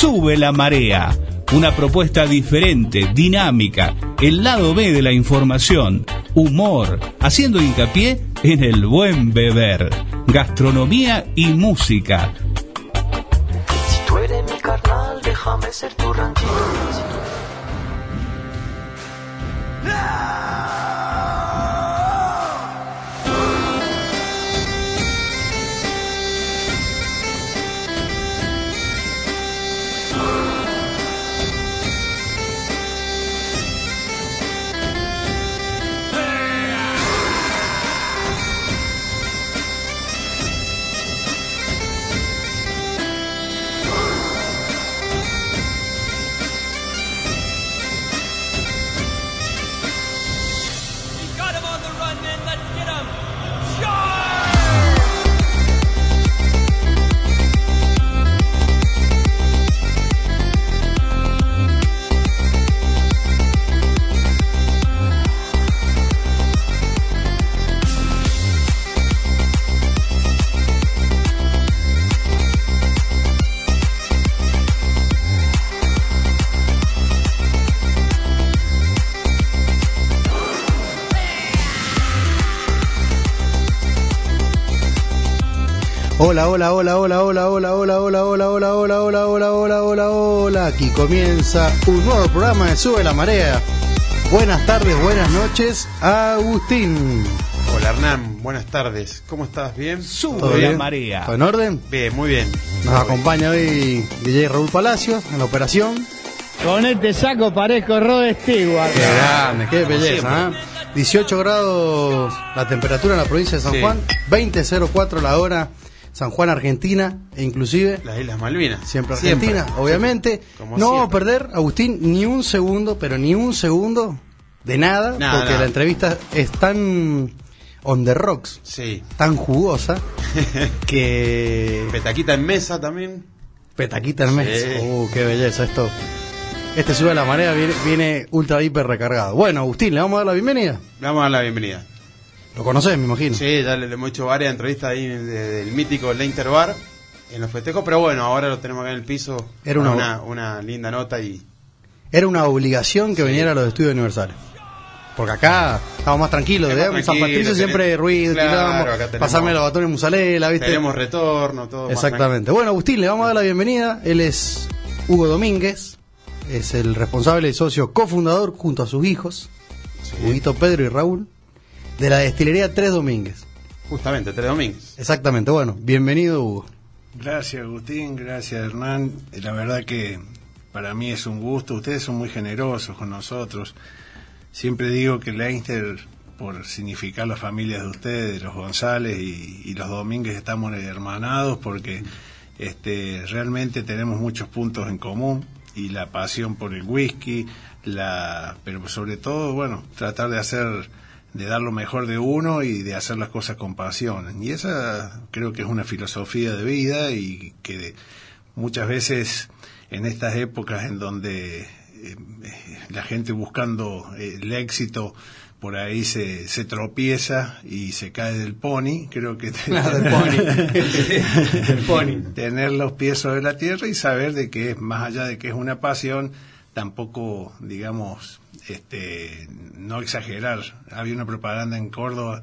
Sube la marea. Una propuesta diferente, dinámica, el lado B de la información, humor, haciendo hincapié en el buen beber, gastronomía y música. Si tú eres mi carnal, déjame ser tu ranchito. Hola, hola, hola, hola, hola, hola, hola, hola, hola, hola, hola, hola, hola, hola, hola, hola. Aquí comienza un nuevo programa de Sube la Marea. Buenas tardes, buenas noches, Agustín. Hola Hernán, buenas tardes. ¿Cómo estás? ¿Bien? Sube ¿Todo la marea. ¿Todo en orden? Bien, muy bien. Nos acompaña hoy DJ Raúl Palacios en la operación. Con este saco parezco Rod Stewart. Qué grande, qué belleza, ¿eh? 18 grados la temperatura en la provincia de San Sí. Juan, 20.04 la hora, San Juan, Argentina, e inclusive Las Islas Malvinas. Siempre Argentina, obviamente. No vamos a perder, Agustín, ni un segundo, pero ni un segundo de nada, Nada, porque nada. la entrevista es tan on the rocks, Sí. tan jugosa, que Petaquita en mesa también. petaquita en mes. Sí. Uh, qué belleza esto. Este sube a la marea, viene, viene ultra hiper recargado. Bueno, Agustín, le vamos a dar la bienvenida. Le vamos a dar la bienvenida. Lo conoces, me imagino. Sí, ya le, le hemos hecho varias entrevistas ahí de- del mítico Leinter Bar en los festejos, pero bueno, ahora lo tenemos acá en el piso. Era una- una, una linda nota y Era una obligación que viniera a los estudios universales. Porque acá estamos más tranquilos, ¿verdad? En San Patricio siempre ruido, Claro, pasarme los batones musalela, ¿viste? tenemos retorno, todo. más Exactamente. Bueno, Agustín, le vamos a dar la bienvenida. Él es Hugo Domínguez, es el responsable y socio cofundador junto a sus hijos, Huguito Pedro y Raúl, de la destilería Tres Domínguez. Justamente, tres domingos. Exactamente. Bueno, bienvenido, Hugo. Gracias Agustín, gracias Hernán. Eh, La verdad que para mí es un gusto. Ustedes son muy generosos con nosotros. Siempre digo que Leinster, por significar las familias de ustedes, los González y, y los Domínguez, estamos hermanados porque este, realmente tenemos muchos puntos en común y la pasión por el whisky, la, pero sobre todo, bueno, tratar de hacer de dar lo mejor de uno y de hacer las cosas con pasión. Y esa creo que es una filosofía de vida y que muchas veces en estas épocas en donde eh, la gente buscando eh, el éxito por ahí se, se tropieza y se cae del pony, creo que del pony. Del pony. tener los pies sobre la tierra y saber de que es más allá de que es una pasión, tampoco, digamos, este, no exagerar. Había una propaganda en Córdoba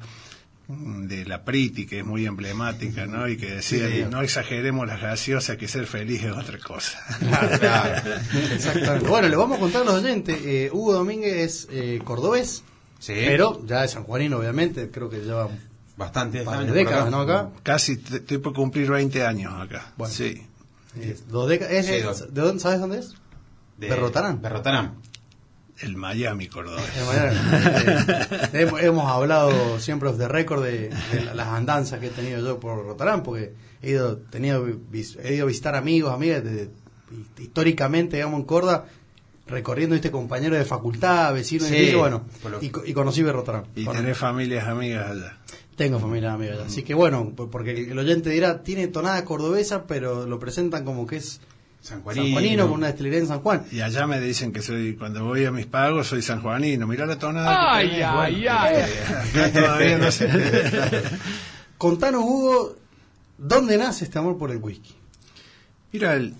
de la Priti que es muy emblemática, ¿no? Y que decía, Sí. no exageremos las gaseosas, que ser feliz es otra cosa. Exactamente. Bueno, le vamos a contar a los oyentes. eh, Hugo Domínguez es eh, cordobés, Sí. pero ya es sanjuanino, obviamente. Creo que lleva Bastante de años décadas, ¿no? Acá. Casi te- estoy por cumplir 20 años acá. Bueno. Sí. Eh, dos décadas. es- Sí, dos. ¿De dónde sabes dónde es? De- Berrotarán. Berrotarán. El Miami manera, eh, hemos, hemos hablado siempre de récord de, de la- las andanzas que he tenido yo por Rotarán, porque he ido, tenido, he ido a visitar amigos, amigas, de- históricamente, digamos, en Córdoba, recorriendo este compañero de facultad, vecino, Sí, y eso, bueno, lo- y, y conocí Berrotarán. Y Bueno, tenés familias amigas allá. Tengo familia amiga allá. Así que bueno, porque el oyente dirá, tiene tonada cordobesa, pero lo presentan como que es San sanjuanino, con una destilería en San Juan. Y allá me dicen que soy, cuando voy a mis pagos, soy sanjuanino. Mirá la tonada. Ay, que ay, Bueno, ay. este, acá todavía no sé. Contanos, Hugo, ¿dónde nace este amor por el whisky? Mira, el-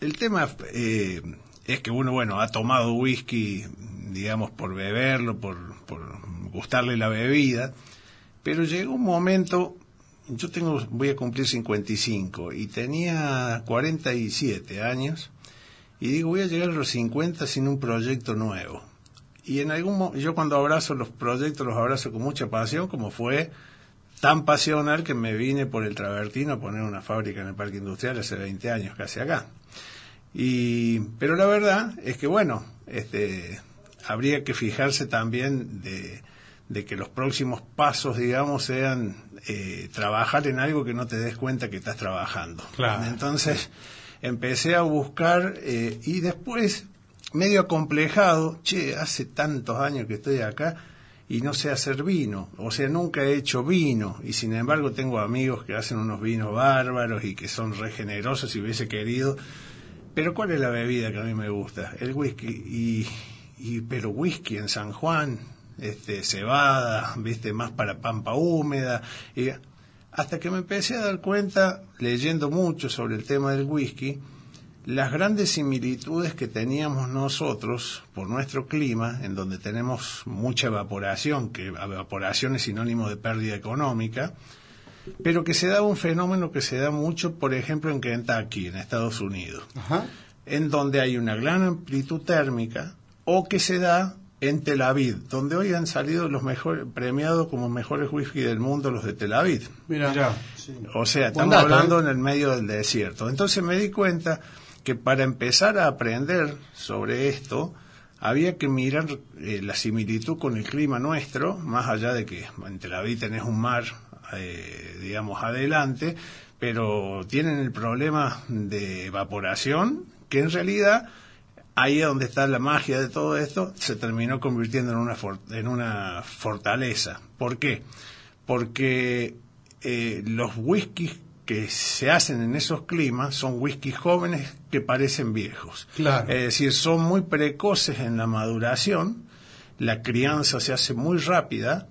el tema eh, es que uno, bueno, ha tomado whisky, digamos, por beberlo, por, por gustarle la bebida, pero llegó un momento, yo tengo, voy a cumplir 55 y tenía 47 años y digo, voy a llegar a los 50 sin un proyecto nuevo. Y en algún yo cuando abrazo los proyectos los abrazo con mucha pasión, como fue tan pasional que me vine por el Travertino a poner una fábrica en el Parque Industrial hace 20 años, casi acá. Y, pero la verdad es que, bueno, este, habría que fijarse también de, de que los próximos pasos, digamos, sean eh, trabajar en algo que no te des cuenta que estás trabajando. Claro. Entonces, empecé a buscar eh, y después, medio acomplejado, che, hace tantos años que estoy acá y no sé hacer vino, o sea, nunca he hecho vino y sin embargo tengo amigos que hacen unos vinos bárbaros y que son re generosos si hubiese querido, pero ¿cuál es la bebida que a mí me gusta? El whisky y, y pero whisky en San Juan, este cebada, viste, más para pampa húmeda y hasta que me empecé a dar cuenta leyendo mucho sobre el tema del whisky las grandes similitudes que teníamos nosotros por nuestro clima, en donde tenemos mucha evaporación, que evaporación es sinónimo de pérdida económica, pero que se da un fenómeno que se da mucho, por ejemplo, en Kentucky, en Estados Unidos, Ajá. en donde hay una gran amplitud térmica, o que se da en Tel Aviv, donde hoy han salido los mejores, premiados como mejores whisky del mundo los de Tel Aviv. Mira. Sí. O sea, estamos dato, hablando ¿eh? en el medio del desierto. Entonces me di cuenta que para empezar a aprender sobre esto, había que mirar eh, la similitud con el clima nuestro, más allá de que en Tel Aviv tenés un mar, eh, digamos, adelante, pero tienen el problema de evaporación, que en realidad ahí es donde está la magia de todo esto, se terminó convirtiendo en una, for- en una fortaleza. ¿Por qué? Porque eh, los whiskies que se hacen en esos climas son whiskies jóvenes que parecen viejos. Claro. Es decir, son muy precoces en la maduración, la crianza se hace muy rápida,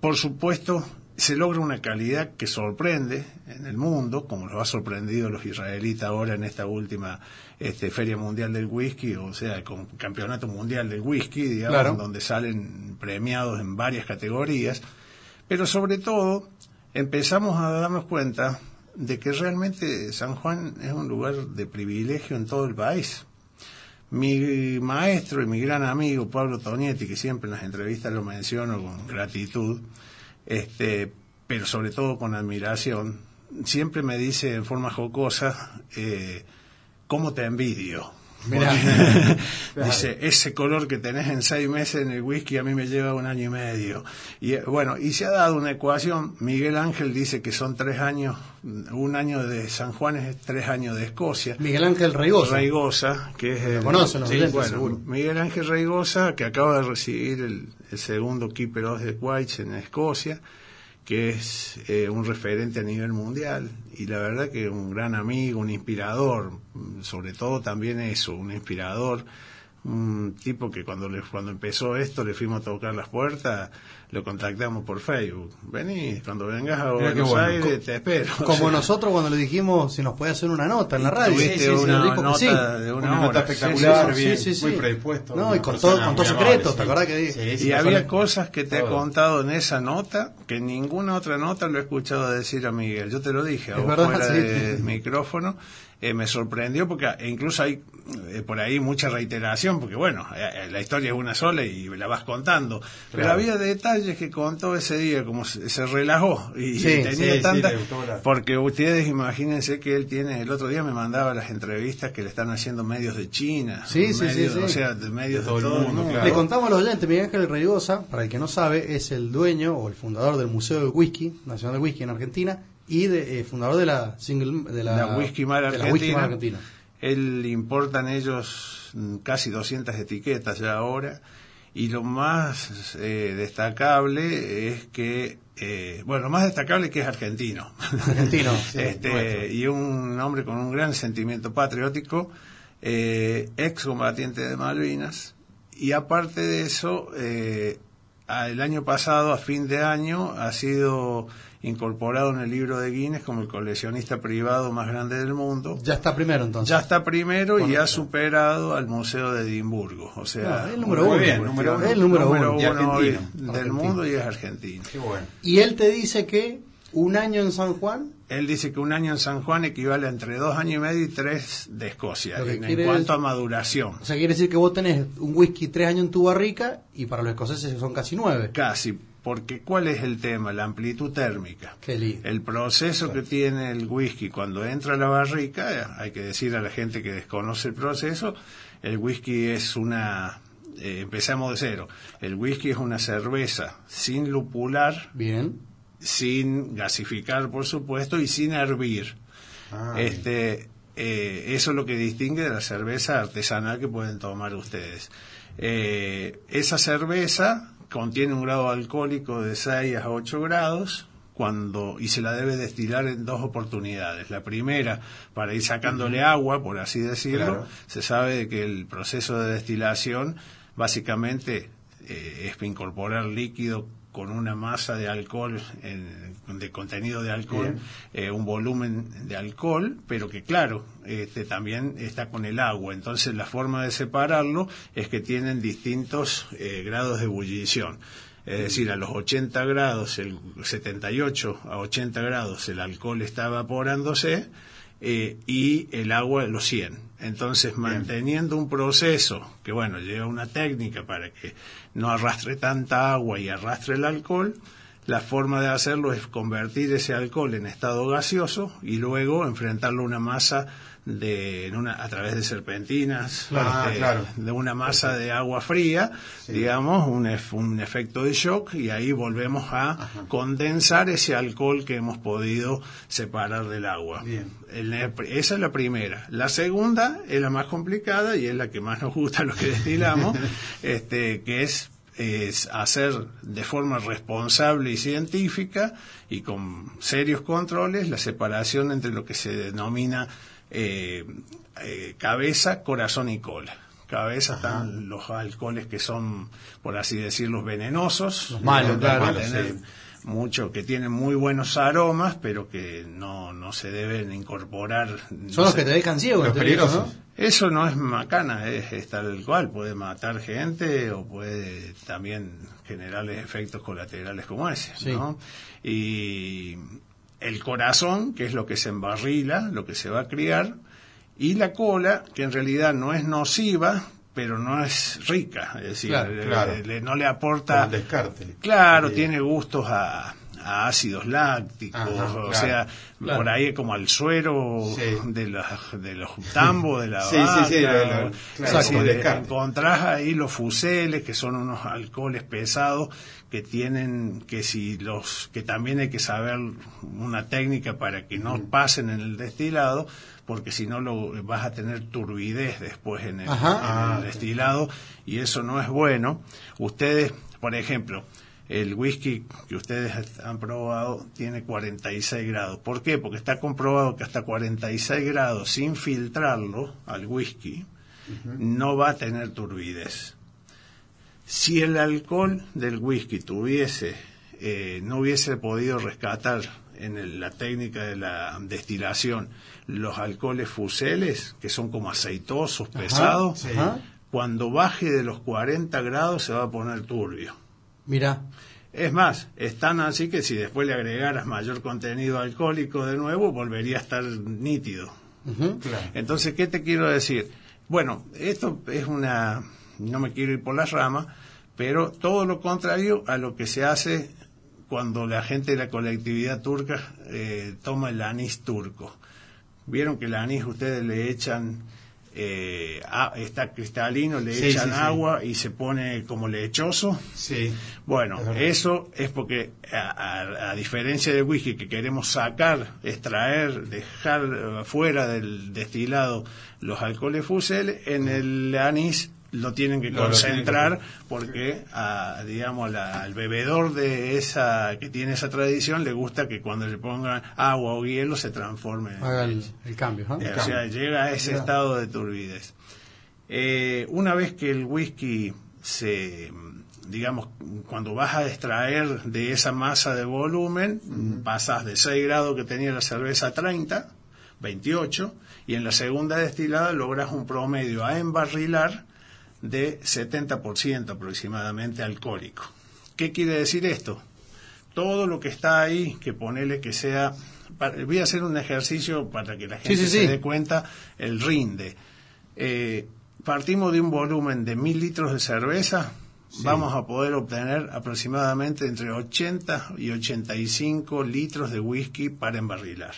por supuesto se logra una calidad que sorprende en el mundo, como lo ha sorprendido los israelitas ahora en esta última este, Feria Mundial del Whisky, o sea, con Campeonato Mundial del Whisky, digamos, Claro. donde salen premiados en varias categorías, pero sobre todo empezamos a darnos cuenta de que realmente San Juan es un lugar de privilegio en todo el país. Mi maestro y mi gran amigo Pablo Tonietti, que siempre en las entrevistas lo menciono con gratitud, este, pero sobre todo con admiración, siempre me dice en forma jocosa, eh, ¿cómo te envidio? Mirá. Dice, ese color que tenés en seis meses en el whisky a mí me lleva un año y medio. Y eh, bueno, y se ha dado una ecuación. Miguel Ángel dice que son tres años, un año de San Juan es tres años de Escocia. Miguel Ángel Reigosa. Reigosa, que es el, conocen los oyentes, bueno, seguro. Miguel Ángel Reigosa, que acaba de recibir el, el segundo Keeper of the Whites en Escocia, que es eh, un referente a nivel mundial. Y la verdad que un gran amigo, un inspirador, sobre todo también eso, un inspirador, un tipo que cuando le, cuando empezó esto le fuimos a tocar las puertas, lo contactamos por Facebook. Vení, cuando vengas a Buenos bueno. Aires te espero. Como O sea, nosotros cuando le dijimos si nos podía hacer una nota en la radio. tuviste Sí, sí, sí, una nota sí. de una, Una nota espectacular, bien, muy predispuesto. No, y con persona todo- con todo muy secreto, ¿te acordás que- sí, Y había cosas que te he contado en esa nota que ninguna otra nota lo he escuchado decir a Miguel. Yo te lo dije, a vos verdad, fuera micrófono. Eh, me sorprendió porque e incluso hay eh, por ahí mucha reiteración, porque bueno, eh, eh, la historia es una sola y la vas contando. Pero había detalles que contó ese día, como se, se relajó y Sí, tenía sí, porque ustedes imagínense que él tiene, el otro día me mandaba las entrevistas que le están haciendo medios de China, Sí, sí, medios- sí, sí. o sea, de medios De de todo, el mundo. claro. Le contamos a los oyentes, Miguel Ángel Reigosa, para el que no sabe, es el dueño o el fundador del Museo del Whisky, Nacional de Whisky en Argentina, y de, eh, fundador de la single de la, la Whisky Mar Argentina. la Whisky Mar Argentina. Él importan ellos mm, casi 200 etiquetas ya ahora y lo más eh, destacable es que eh, bueno, lo más destacable es que es argentino. Argentino, sí, este, y un hombre con un gran sentimiento patriótico, eh, excombatiente de Malvinas y aparte de eso eh, el año pasado, a fin de año, ha sido incorporado en el libro de Guinness como el coleccionista privado más grande del mundo. Ya está primero entonces. Ya está primero y ha superado al Museo de Edimburgo. O sea, Ah, el número Muy uno. bien, número uno. El número uno. Y argentino. hoy del mundo y es argentino. Qué bueno. Y él te dice que un año en San Juan, Él dice que un año en San Juan equivale a entre dos años y medio y tres de Escocia, en, cuanto es- a maduración. o sea, quiere decir que vos tenés un whisky tres años en tu barrica y para los escoceses son casi nueve. Casi, porque ¿cuál es el tema? La amplitud térmica. Qué lindo. El proceso que tiene el whisky cuando entra a la barrica, hay que decir a la gente que desconoce el proceso, el whisky es una... eh, empezamos de cero. El whisky es una cerveza sin lupular, Bien. Sin gasificar, por supuesto, y sin hervir. Ah, este, eh, eso es lo que distingue de la cerveza artesanal que pueden tomar ustedes. Eh, esa cerveza contiene un grado alcohólico de 6 a 8 grados cuando y se la debe destilar en dos oportunidades. La primera para ir sacándole agua, por así decirlo. Claro. Se sabe que el proceso de destilación básicamente eh, es incorporar líquido con una masa de alcohol, en- de contenido de alcohol, eh, un volumen de alcohol, pero que claro, este también está con el agua. Entonces la forma de separarlo es que tienen distintos eh, grados de ebullición. Es decir, a los 80 grados, el 78 a 80 grados el alcohol está evaporándose eh, y el agua a los 100. Entonces, manteniendo un proceso que, bueno, lleva una técnica para que no arrastre tanta agua y arrastre el alcohol, la forma de hacerlo es convertir ese alcohol en estado gaseoso y luego enfrentarlo a una masa de, en una, a través de serpentinas, Claro. Ah, claro. de una masa de agua fría, digamos, un, un efecto de shock y ahí volvemos a condensar ese alcohol que hemos podido separar del agua. Bien. El- esa es la primera. La segunda es la más complicada y es la que más nos gusta a los que destilamos, este, que es, es hacer de forma responsable y científica y con serios controles la separación entre lo que se denomina eh, eh, cabeza, corazón y cola. Cabeza están los alcoholes que son, por así decirlo, venenosos. Los malos, que claro. Sí. mucho que tienen muy buenos aromas, pero que no, no se deben incorporar. Son los que te dejan ciego. Los peligrosos. ¿no? Eso no es macana, es, es tal cual, puede matar gente o puede también generarles efectos colaterales como ese, Sí. ¿no? Y el corazón, que es lo que se embarrila, lo que se va a criar, y la cola, que en realidad no es nociva, pero no es rica, es decir, Claro, le- claro. le- no le aporta... el descarte. Claro, Sí. tiene gustos a, a ácidos lácticos, Ajá, o claro. sea, por ahí como al suero Sí. de, los de los tambos, de la Sí, sí, sí, vaca, lo- lo- o- encontrás ahí los fuseles, que son unos alcoholes pesados que tienen que si los que también hay que saber una técnica para que no pasen en el destilado porque si no lo vas a tener turbidez después en el, Ajá. en el Ah, destilado y eso no es bueno ustedes por ejemplo el whisky que ustedes han probado tiene 46 grados. ¿Por qué? Porque está comprobado que hasta 46 grados sin filtrarlo al whisky no va a tener turbidez. Si el alcohol del whisky tuviese, eh, no hubiese podido rescatar en el- la técnica de la destilación los alcoholes fuseles, que son como aceitosos, pesados. Ajá. cuando baje de los 40 grados se va a poner turbio. Mira, Es más, es tan así que si después le agregaras mayor contenido alcohólico de nuevo, volvería a estar nítido. Claro. Entonces, ¿qué te quiero decir? Bueno, esto es una... No me quiero ir por las ramas, pero todo lo contrario a lo que se hace cuando la gente de la colectividad turca eh, toma el anís turco. Vieron que el anís ustedes le echan... eh, a- está cristalino, le Sí, echan sí, sí. agua y se pone como lechoso. Sí. Bueno, eso es porque, a, a- a diferencia del whisky que queremos sacar, extraer, dejar fuera del destilado los alcoholes fuseles, en el anís lo tienen que tienen concentrar porque, a, digamos, la- al bebedor de esa que tiene esa tradición le gusta que cuando le pongan agua o hielo se transforme. en haga el, cambio. o sea, llega a ese estado de turbidez. Eh, una vez que el whisky se, digamos, cuando vas a extraer de esa masa de volumen, pasas de 6 grados que tenía la cerveza a 30, 28, y en la segunda destilada logras un promedio a embarrilar de 70% aproximadamente alcohólico. ¿Qué quiere decir esto? Todo lo que está ahí, que ponele que sea... Voy a hacer un ejercicio para que la gente sí, se sí. dé cuenta el rinde. Eh, partimos de un volumen de mil litros de cerveza, vamos a poder obtener aproximadamente entre 80 y 85 litros de whisky para embarrilar.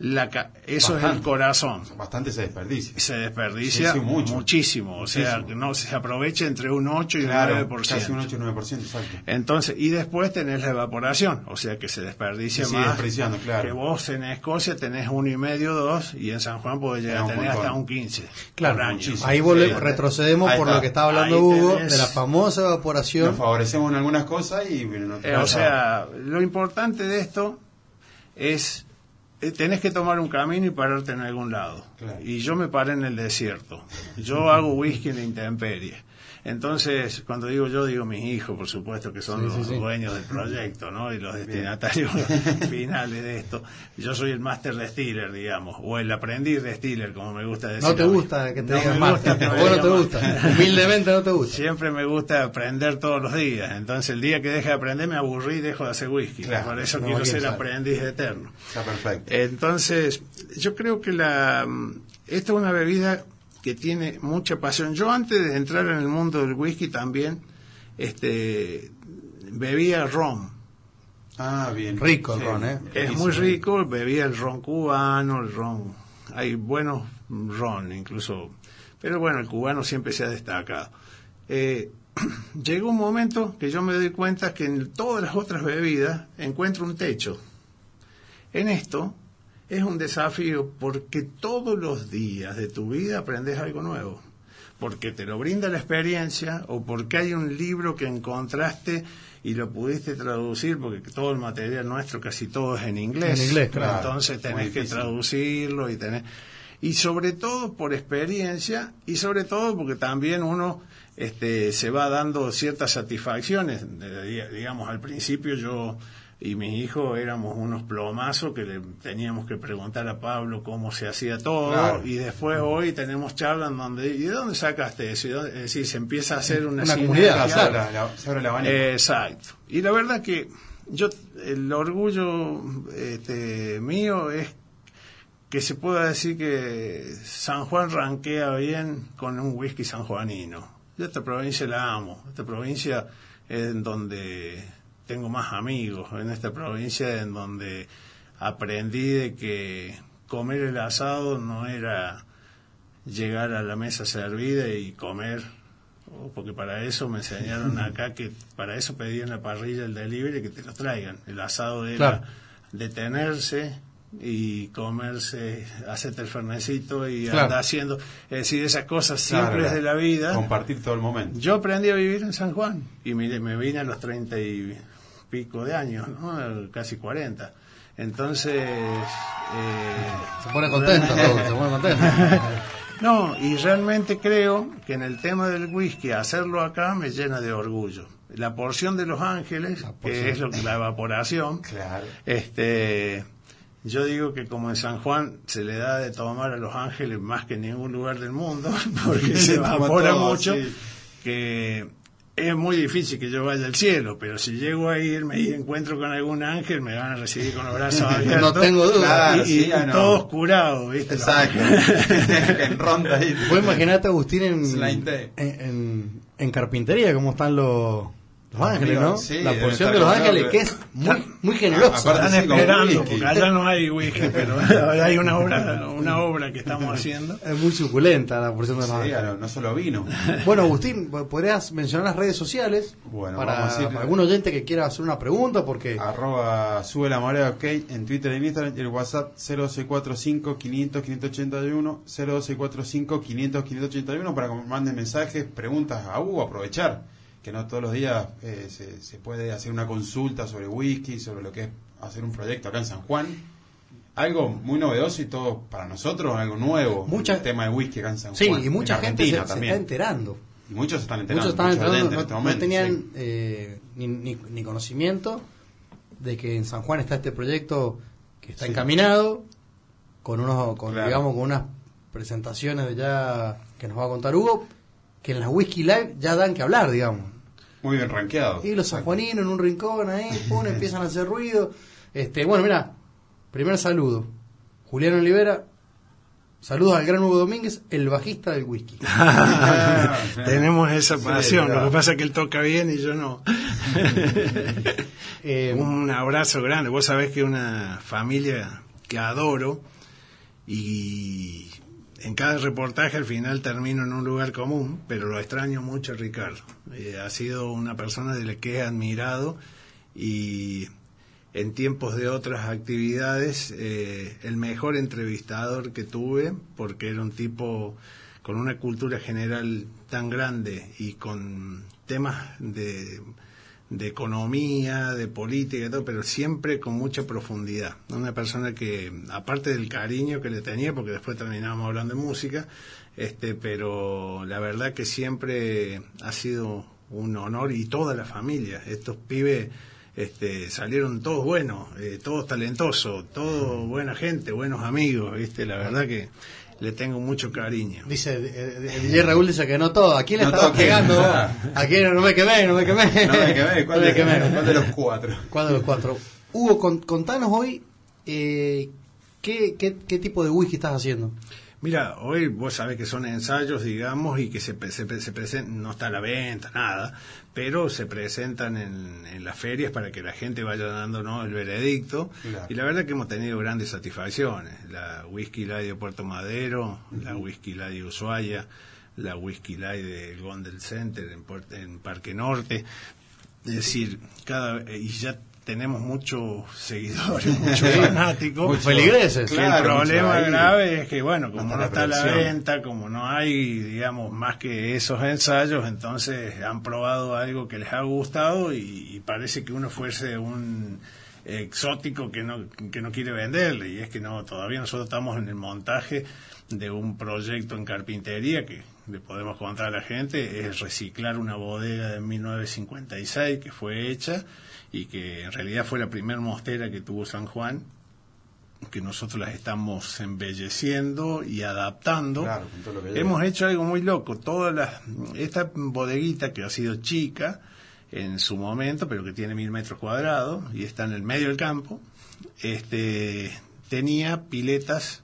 La ca- eso es el Bastante. corazón. Bastante se desperdicia. Se desperdicia Sí, sí, mucho. muchísimo, o sea, Muchísimo. que no se aprovecha entre un 8 y Claro, un 9%. casi un 8-9%, exacto. Entonces, y después tenés la evaporación, o sea que se desperdicia Se sigue más. desperdiciando, claro. Que vos en Escocia tenés uno y medio, dos, y en San Juan podés llegar a un tener montón. hasta un 15 Claro, año. Ahí volvemos, Sí. retrocedemos Ahí por está. lo que estaba hablando Ahí Hugo, tenés- de la famosa Nos evaporación. favorecemos en algunas cosas y bueno, no Eh, o sea, lo importante de esto es tenés que tomar un camino y pararte en algún lado. Claro. Y yo me paré en el desierto. Yo hago whisky en la intemperie. Entonces, cuando digo yo, digo mis hijos, por supuesto, que son Sí, los sí, sí. dueños del proyecto, ¿no? Y los destinatarios finales de esto. Yo soy el master distiller, digamos, o el aprendiz distiller, como me gusta decir. No te gusta que te No digan me más. gusta que me Vos no te gusta. Humildemente no te gusta. Siempre me gusta aprender todos los días. Entonces, el día que deje de aprender, me aburrí y dejo de hacer whisky. Claro, Por eso no, quiero ser sabe. aprendiz eterno. Está perfecto. Entonces, yo creo que la esta es una bebida que tiene mucha pasión. Yo antes de entrar en el mundo del whisky también este bebía ron. Ah, bien. Rico el ron, ¿eh? Es muy rico, bebía el ron cubano, el ron. Hay buenos ron incluso, pero bueno, el cubano siempre se ha destacado. Eh, llegó un momento que yo me doy cuenta que en todas las otras bebidas encuentro un techo. En esto es un desafío porque todos los días de tu vida aprendes algo nuevo. Porque te lo brinda la experiencia o porque hay un libro que encontraste y lo pudiste traducir, porque todo el material nuestro casi todo es en inglés. En inglés, claro. Entonces tenés que traducirlo y tenés... Y sobre todo por experiencia y sobre todo porque también uno este, se va dando ciertas satisfacciones. Digamos, al principio yo y mis hijos éramos unos plomazos que le teníamos que preguntar a Pablo cómo se hacía todo Claro. y después hoy tenemos charlas en donde ¿y de dónde sacaste eso? ¿Y dónde-?" Es decir, se empieza a hacer una, Una comunidad, se, abre la, la- se abre. Exacto. Y la verdad que yo el orgullo este, mío es que se pueda decir que San Juan ranquea bien con un whisky sanjuanino. Yo esta provincia la amo. Esta provincia es en donde tengo más amigos. En esta provincia en donde aprendí de que comer el asado no era llegar a la mesa servida y comer Oh, porque para eso me enseñaron acá que para eso pedí en la parrilla el delivery que te lo traigan. El asado era Claro. detenerse y comerse, hacerte el fernecito y Claro. andar haciendo, es decir, esas cosas Claro, simples de la vida. Compartir todo el momento. Yo aprendí a vivir en San Juan y me, me vine a los treinta y pico de años, ¿no? casi 40. Entonces... eh, Se pone contento, se pone contento. no, y realmente creo que en el tema del whisky, hacerlo acá me llena de orgullo. La porción de Los Ángeles, que es lo que la evaporación, Claro. este, yo digo que como en San Juan se le da de tomar a Los Ángeles más que en ningún lugar del mundo, porque se evapora todo, mucho, sí. que es muy difícil que yo vaya al cielo, pero si llego a irme y encuentro con algún ángel, me van a recibir con los brazos abiertos. No tengo duda. Claro, y, sí, y ah, no. todos curados, ¿viste? Exacto. en ronda ahí. Vos imaginate, Agustín, en, en, en carpintería, cómo están los, los ángeles, ¿no? Sí, la porción de los ángeles, que es muy, muy generosa. Están sí, esperando, porque allá no hay whisky, pero hay una obra, una obra que estamos haciendo. Es muy suculenta la porción de los Sí, ángeles. claro, no solo vino. Bueno, Agustín, ¿podrías mencionar las redes sociales? Bueno, para, vamos a ir- para algún oyente que quiera hacer una pregunta, porque Arroba sube la marea ok en Twitter y en Instagram y el WhatsApp 0645 500 581 0645 500 581 para que manden mensajes, preguntas a Hugo, aprovechar que no todos los días eh, se, se puede hacer una consulta sobre whisky, sobre lo que es hacer un proyecto acá en San Juan. Algo muy novedoso y todo para nosotros, algo nuevo. Mucha- el tema de whisky acá en San sí, Juan. y mucha en gente se, se está enterando. Y muchos están enterando. muchos no, en este no momento, tenían sí. eh, ni, ni- ni conocimiento de que en San Juan está este proyecto que está Sí. encaminado con unos con Claro. digamos con unas presentaciones de ya que nos va a contar Hugo que en las Whisky Live ya dan que hablar digamos Muy bien rankeado. y los sanjuaninos en un rincón ahí pum, empiezan a hacer ruido este bueno mira primer saludo Julián Olivera saludos al gran Hugo Domínguez el bajista del whisky Tenemos esa Sí, pasión, lo que pasa es que él toca bien y yo no. Eh, Un abrazo grande. Vos sabés que una familia que adoro y en cada reportaje al final termino en un lugar común, pero lo extraño mucho Ricardo. Eh, ha sido una persona de la que he admirado y en tiempos de otras actividades eh, el mejor entrevistador que tuve porque era un tipo con una cultura general tan grande y con temas de, de economía, de política y todo, pero siempre con mucha profundidad. Una persona que, aparte del cariño que le tenía, porque después terminábamos hablando de música, este, pero la verdad que siempre ha sido un honor y toda la familia. Estos pibes este, salieron todos buenos, eh, todos talentosos, todos buena gente, buenos amigos, ¿viste? La verdad que le tengo mucho cariño. Dice, eh, el DJ Raúl dice que no todo. ¿A quién le No estaba pegando? ¿A quién? No me quemé, no me quemé. No me quemé, ¿cuál No me quemé. cuál de los cuatro? ¿Cuál de los cuatro? Hugo, con- contanos hoy eh, ¿qué, qué, qué tipo de whisky estás haciendo. Mira, hoy vos sabés que son ensayos, digamos, y que se, se, se presentan, no está a la venta, nada, pero se presentan en, en las ferias para que la gente vaya dándonos el veredicto. Claro. Y la verdad que hemos tenido grandes satisfacciones. La Whisky Light de Puerto Madero, la Whisky Light de Ushuaia, la Whisky Light del Gondel Center en, en Parque Norte. Es decir, cada y ya tenemos muchos seguidores, muchos fanáticos. Muchos feligreses. Claro, el problema grave es que, bueno, como No está la a la venta, como no hay, digamos, más que esos ensayos, entonces han probado algo que les ha gustado y, y parece que uno fuese un exótico que no, que no quiere venderle. Y es que no, todavía nosotros estamos en el montaje de un proyecto en carpintería que le podemos contar a la gente, es reciclar una bodega de 1956 que fue hecha y que en realidad fue la primera mostera que tuvo San Juan que nosotros las estamos embelleciendo y adaptando. Claro, con todo lo que lleva. Hemos hecho algo muy loco. Todas las, esta bodeguita que ha sido chica en su momento, pero que tiene mil metros cuadrados y está en el medio del campo, este, tenía piletas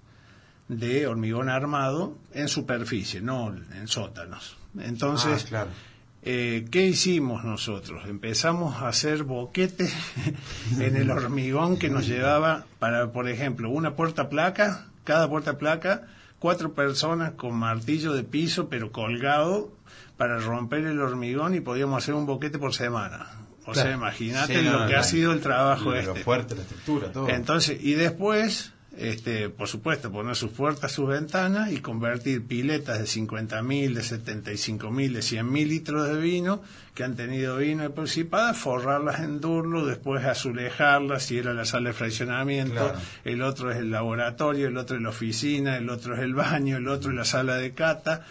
de hormigón armado en superficie, no en sótanos. Entonces, Ah, claro. Eh, ¿Qué hicimos nosotros? Empezamos a hacer boquetes en el hormigón que nos llevaba para, por ejemplo, una puerta placa, cada puerta placa, cuatro personas con martillo de piso, pero colgado, para romper el hormigón y podíamos hacer un boquete por semana. O sea, imagínate Sí, no, lo no, que no. ha sido el trabajo este. fuerte, la estructura, todo. Entonces, y después, este, por supuesto, poner sus puertas, sus ventanas y convertir piletas de 50.000, de 75.000, de 100.000 litros de vino que han tenido vino de participada, forrarlas en durlo, después azulejarlas, si era la sala de fraccionamiento, Claro. el otro es el laboratorio, el otro es la oficina, el otro es el baño, el otro es la sala de cata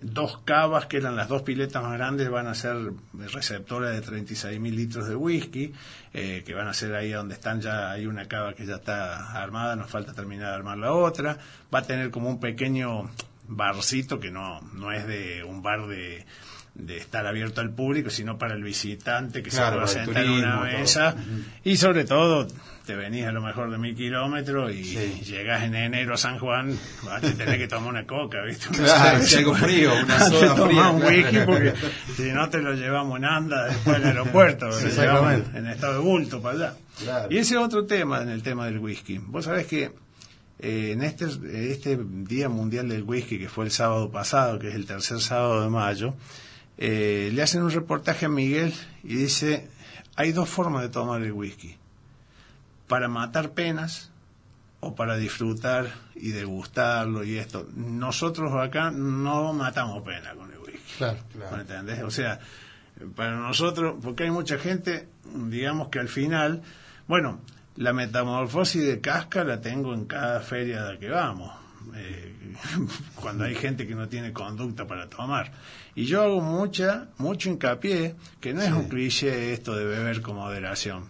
dos cavas, que eran las dos piletas más grandes, van a ser receptoras de 36 mil litros de whisky, eh, que van a ser ahí donde están ya, hay una cava que ya está armada, nos falta terminar de armar la otra, va a tener como un pequeño barcito que no, no es de un bar de, de estar abierto al público, sino para el visitante que Claro, se pueda sentar en una todo. mesa y sobre todo te venís a lo mejor de mil kilómetros y Sí. llegás en enero a San Juan, vas a tener que tomar una coca, ¿viste? Una Claro, cerveza. si algo frío, una soda fría, un whisky porque si no te lo llevamos en anda después del aeropuerto, lo llevamos exactamente. en estado de bulto para allá. Claro. Y ese es otro tema en el tema del whisky. Vos sabés que eh, en este, este Día Mundial del Whisky, que fue el sábado pasado, que es el tercer sábado de mayo, eh, le hacen un reportaje a Miguel y dice, hay dos formas de tomar el whisky. Para matar penas o para disfrutar y degustarlo y esto. Nosotros acá no matamos pena con el whisky. Claro. Claro. ¿Me entendés? O sea, para nosotros, porque hay mucha gente, digamos que al final, bueno, la metamorfosis de casca la tengo en cada feria a la que vamos. Eh, cuando hay gente que no tiene conducta para tomar. Y yo hago mucha, mucho hincapié que no es un cliché esto de beber con moderación,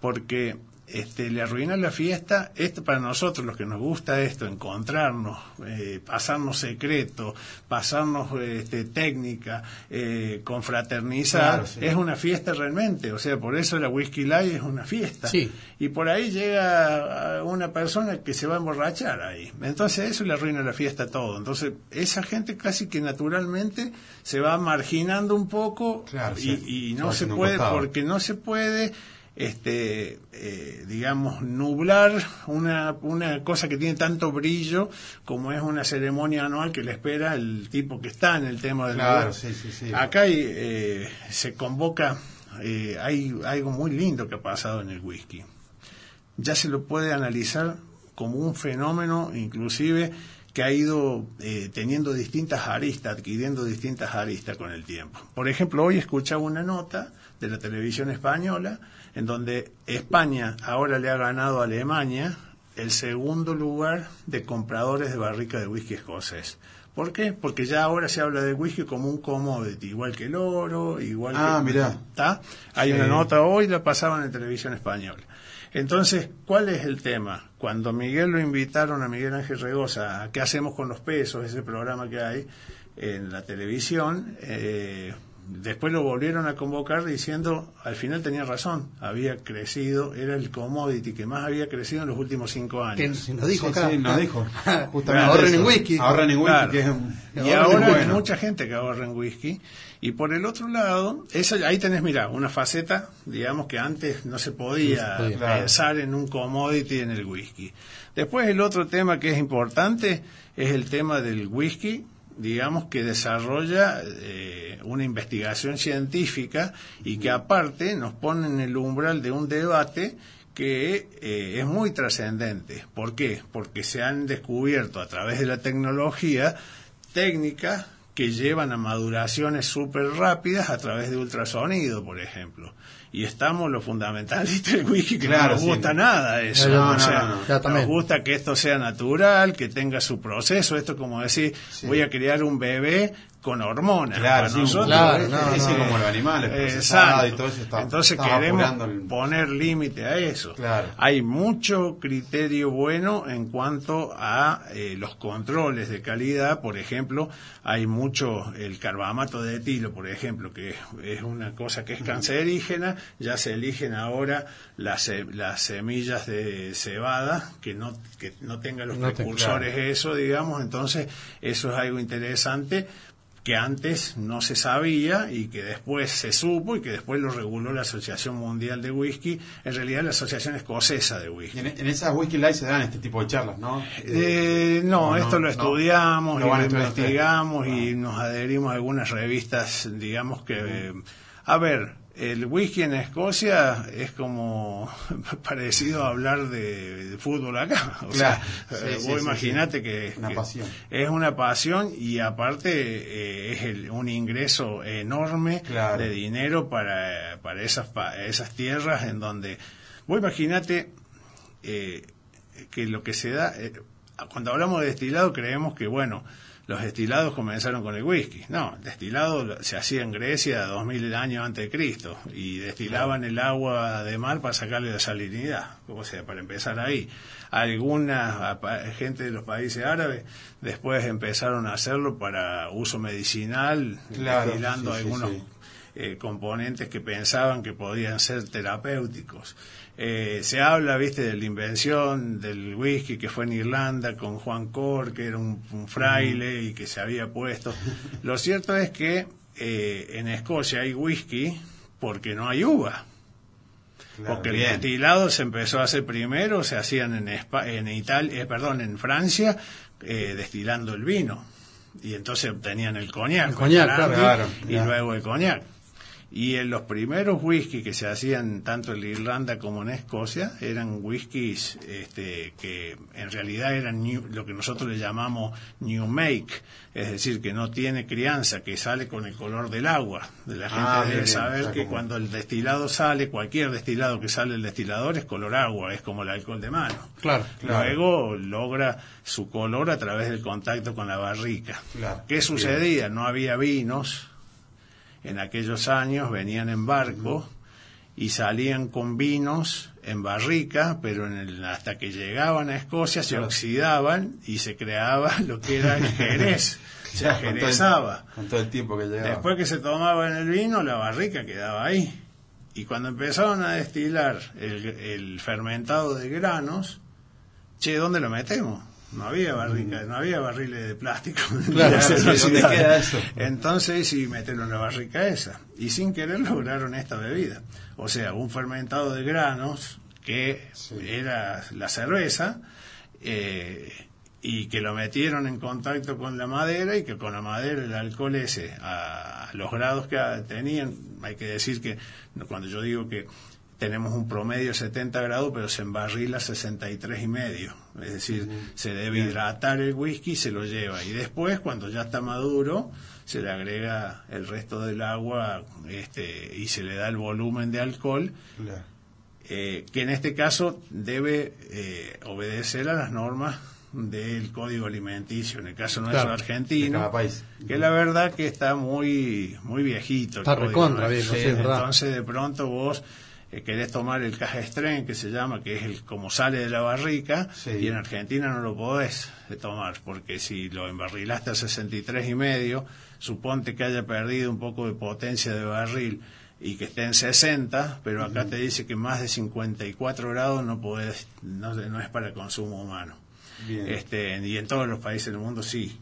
porque este, le arruina la fiesta, esto para nosotros los que nos gusta esto, encontrarnos, eh, pasarnos secreto, pasarnos este, técnica, eh, confraternizar, Claro, sí. es una fiesta realmente, o sea, por eso la Whisky Light es una fiesta. Sí. Y por ahí llega una persona que se va a emborrachar ahí. Entonces eso le arruina la fiesta a todo. Entonces esa gente casi que naturalmente se va marginando un poco Claro, y, sí. y Se no se puede, porque no se puede este eh, digamos nublar una, una cosa que tiene tanto brillo como es una ceremonia anual que le espera el tipo que está en el tema del Claro, lugar. sí, sí, sí. acá hay, eh, se convoca eh, hay algo muy lindo que ha pasado en el whisky ya se lo puede analizar como un fenómeno inclusive que ha ido eh, teniendo distintas aristas, adquiriendo distintas aristas con el tiempo. Por ejemplo, hoy escuchaba una nota de la televisión española en donde España ahora le ha ganado a Alemania el segundo lugar de compradores de barrica de whisky escocés. ¿Por qué? Porque ya ahora se habla de whisky como un commodity, igual que el oro, igual Ah, que... mirá. ¿Está? Hay Sí. una nota hoy, la pasaban en televisión española. Entonces, ¿cuál es el tema? Cuando Miguel lo invitaron a Miguel Ángel Regosa, ¿qué hacemos con los pesos? Ese programa que hay en la televisión, eh, después lo volvieron a convocar diciendo, al final tenía razón, había crecido, era el commodity que más había crecido en los últimos cinco años. nos dijo Sí, acá. sí, nos dijo. Justamente Ahorren eso. en whisky. Ahorren en whisky, Claro. que es un- Y ahora hay mucha gente que ahorra en whisky. Y por el otro lado, esa, ahí tenés, mira, una faceta, digamos que antes no se podía, No se podía. Claro. pensar en un commodity en el whisky. Después el otro tema que es importante es el tema del whisky, digamos que desarrolla eh, una investigación científica y que aparte nos pone en el umbral de un debate que eh, es muy trascendente. ¿Por qué? Porque se han descubierto a través de la tecnología técnicas que llevan a maduraciones súper rápidas a través de ultrasonido, por ejemplo. Y estamos los fundamentalistas del whisky que Claro, no nos sí. gusta nada eso. No, o sea, no, nos gusta que esto sea natural, que tenga su proceso. Esto como decir, Sí. voy a criar un bebé con hormonas. Claro, sí, nosotros, claro, no, Sí, no. como los animales, Exacto. y todo eso está- Entonces está queremos el- poner límite a eso. Claro. Hay mucho criterio bueno en cuanto a eh, los controles de calidad. Por ejemplo, hay mucho el carbamato de etilo, por ejemplo, que es una cosa que es cancerígena. Ya se eligen ahora las, se- las semillas de cebada que no, que no tengan los te- precursores eso, digamos. Entonces, eso es algo interesante que antes no se sabía y que después se supo y que después lo reguló la Asociación Mundial de Whisky, en realidad la Asociación Escocesa de Whisky. en, en esas whisky live se dan este tipo de charlas, ¿no? Eh, no, no, esto no, lo estudiamos y lo investigamos y nos adherimos a algunas revistas, digamos que... eh, a ver, el whisky en Escocia es como parecido a hablar de, de fútbol acá. O Claro, sea, sí, eh, vos sí, imaginate sí. que, Una que es una pasión y aparte eh, es el- un ingreso enorme Claro. de dinero para, para esas, pa- esas tierras en donde... Vos imaginate eh, que lo que se da, eh, cuando hablamos de destilado creemos que, bueno, los destilados comenzaron con el whisky. No, el destilado se hacía en Grecia 2000 años antes de Cristo y destilaban el agua de mar para sacarle la salinidad, o sea, para empezar ahí. Alguna gente de los países árabes después empezaron a hacerlo para uso medicinal, Claro, destilando sí, sí, algunos sí. eh, componentes que pensaban que podían ser terapéuticos. Eh, se habla, viste, de la invención del whisky que fue en Irlanda con Juan Cor, que era un, un fraile y que se había puesto. Lo cierto es que eh, en Escocia hay whisky porque no hay uva. Claro, porque el destilado se empezó a hacer primero, se hacían en, Espa- en Italia, eh, perdón, en Francia, eh, destilando el vino. Y entonces obtenían el coñac, El coñac, claro. y Claro. luego el coñac. Y en los primeros whisky que se hacían tanto en Irlanda como en Escocia eran whiskies este, que en realidad eran new- lo que nosotros le llamamos new make, es decir, que no tiene crianza, que sale con el color del agua. La gente Ah, debe bien, saber que como- cuando el destilado sale, cualquier destilado que sale del destilador es color agua, es como el alcohol de mano. Claro. Claro. Luego logra su color a través del contacto con la barrica. Claro. ¿Qué sucedía? No había vinos. En aquellos años venían en barco y salían con vinos en barrica, pero en el- hasta que llegaban a Escocia se oxidaban y se creaba lo que era el jerez. Se Ya, con todo el- jerezaba. Con todo el tiempo que llegaba. Después que se tomaban el vino, la barrica quedaba ahí. Y cuando empezaron a destilar el, el fermentado de granos, che, ¿dónde lo metemos? No había barrica, no había barriles de plástico. Claro, De sí, ¿dónde velocidad. queda eso? Entonces, sí, metieron en la barrica esa. Y sin querer lograron esta bebida. O sea, un fermentado de granos que Sí. era la cerveza, eh, y que lo metieron en contacto con la madera y que con la madera el alcohol ese, a, los grados que tenían, hay que decir que no, cuando yo digo que tenemos un promedio de 70 grados, pero se embarrila 63 y medio. Es decir, se debe hidratar el whisky y se lo lleva. Y después, cuando ya está maduro, se le agrega el resto del agua este, y se le da el volumen de alcohol Claro. eh, que en este caso debe eh, obedecer a las normas del código alimenticio, en el caso nuestro Claro. Argentino, país. que la verdad que está muy muy viejito. Está recontra verdad. Entonces de pronto vos eh, querés tomar el caja que se llama, que es el como sale de la barrica, Sí. y en Argentina no lo podés eh, tomar, porque si lo embarrilaste a 63 y medio, suponte que haya perdido un poco de potencia de barril y que esté en 60, pero acá te dice que más de 54 grados no podés, no, no es para consumo humano. Bien. Este, y en todos los países del mundo sí.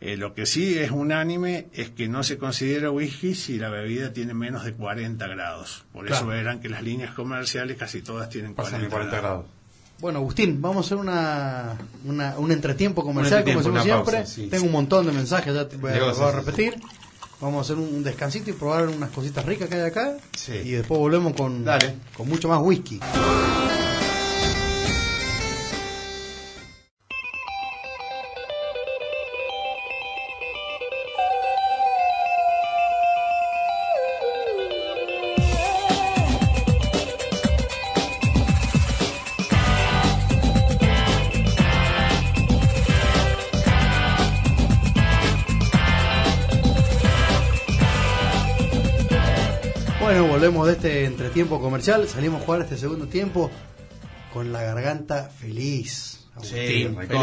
Eh, lo que sí es unánime es que no se considera whisky si la bebida tiene menos de 40 grados. Por eso verán que las líneas comerciales casi todas tienen 40, Pasan de 40 grados. Bueno, Agustín, vamos a hacer una, una- un entretiempo comercial, entretiempo, como decimos una siempre. pausa, sí. Tengo un montón de mensajes, ya te voy a, voy repetir. Vamos a hacer un, un descansito y probar unas cositas ricas que hay acá. Sí. Y después volvemos con, Dale. con mucho más whisky. Entretiempo comercial. Salimos a jugar este segundo tiempo con la garganta feliz. Sí,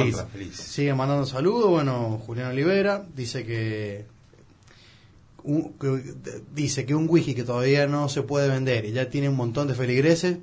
feliz. Sigue mandando saludos. Bueno, Julián Olivera dice que, un- que- dice que un whisky que todavía no se puede vender y ya tiene un montón de feligreses.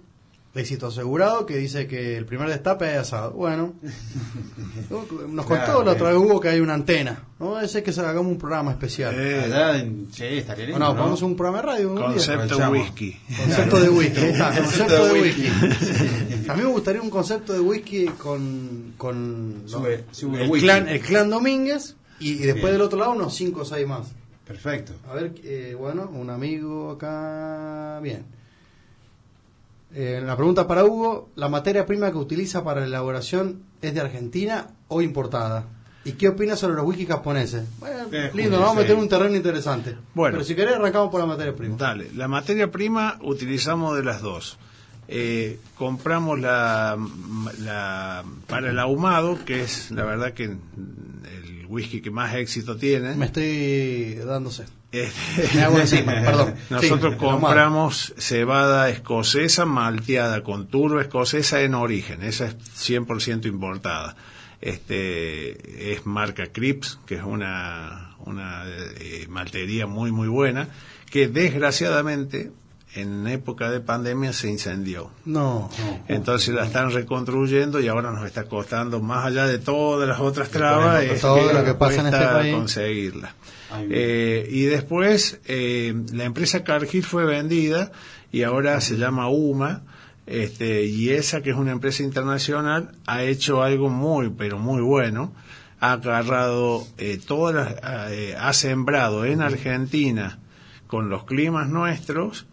Éxito asegurado, que dice que el primer destape es asado. Bueno, nos contó Claro, la otra vez. Hugo que hay una antena. ¿no? Ese que se hagamos un programa especial. Eh. Sí, estaría lindo, Bueno, ¿no? vamos a un programa de radio. un día. concepto Aprovechamos. whisky. Concepto de whisky, ahí está, concepto de whisky. A mí me gustaría un concepto de whisky con, con Sube- sube el, whisky. clan, el clan Domínguez y, y después Bien. del otro lado unos 5 o 6 más. Perfecto. A ver, eh, bueno, un amigo acá. Bien. Eh, la pregunta para Hugo: ¿la materia prima que utiliza para la elaboración es de Argentina o importada? ¿Y qué opinas sobre los whisky japoneses? Bueno, Eh, lindo, nos vamos a meter un terreno interesante. Bueno. Pero si querés, arrancamos por la materia prima. Dale, la materia prima utilizamos de las dos. Eh, compramos la, la- para el ahumado, que es la verdad que el whisky que más éxito tiene. Me estoy dando sed. Eh, Me hago encima, perdón. Nosotros Sí, compramos cebada escocesa malteada con turba escocesa en origen, esa es 100% importada. Este es marca Crips, que es una, una eh, maltería muy muy buena, que desgraciadamente en época de pandemia se incendió. No. Entonces la están reconstruyendo y ahora nos está costando, más allá de todas las otras trabas, es todo lo que pasa en este país. conseguirla. Eh, y después eh, la empresa Cargill fue vendida y ahora se llama UMA. Este, y esa que es una empresa internacional ha hecho algo muy pero muy bueno ha agarrado eh, todas las, eh, ha sembrado en Argentina con los climas nuestros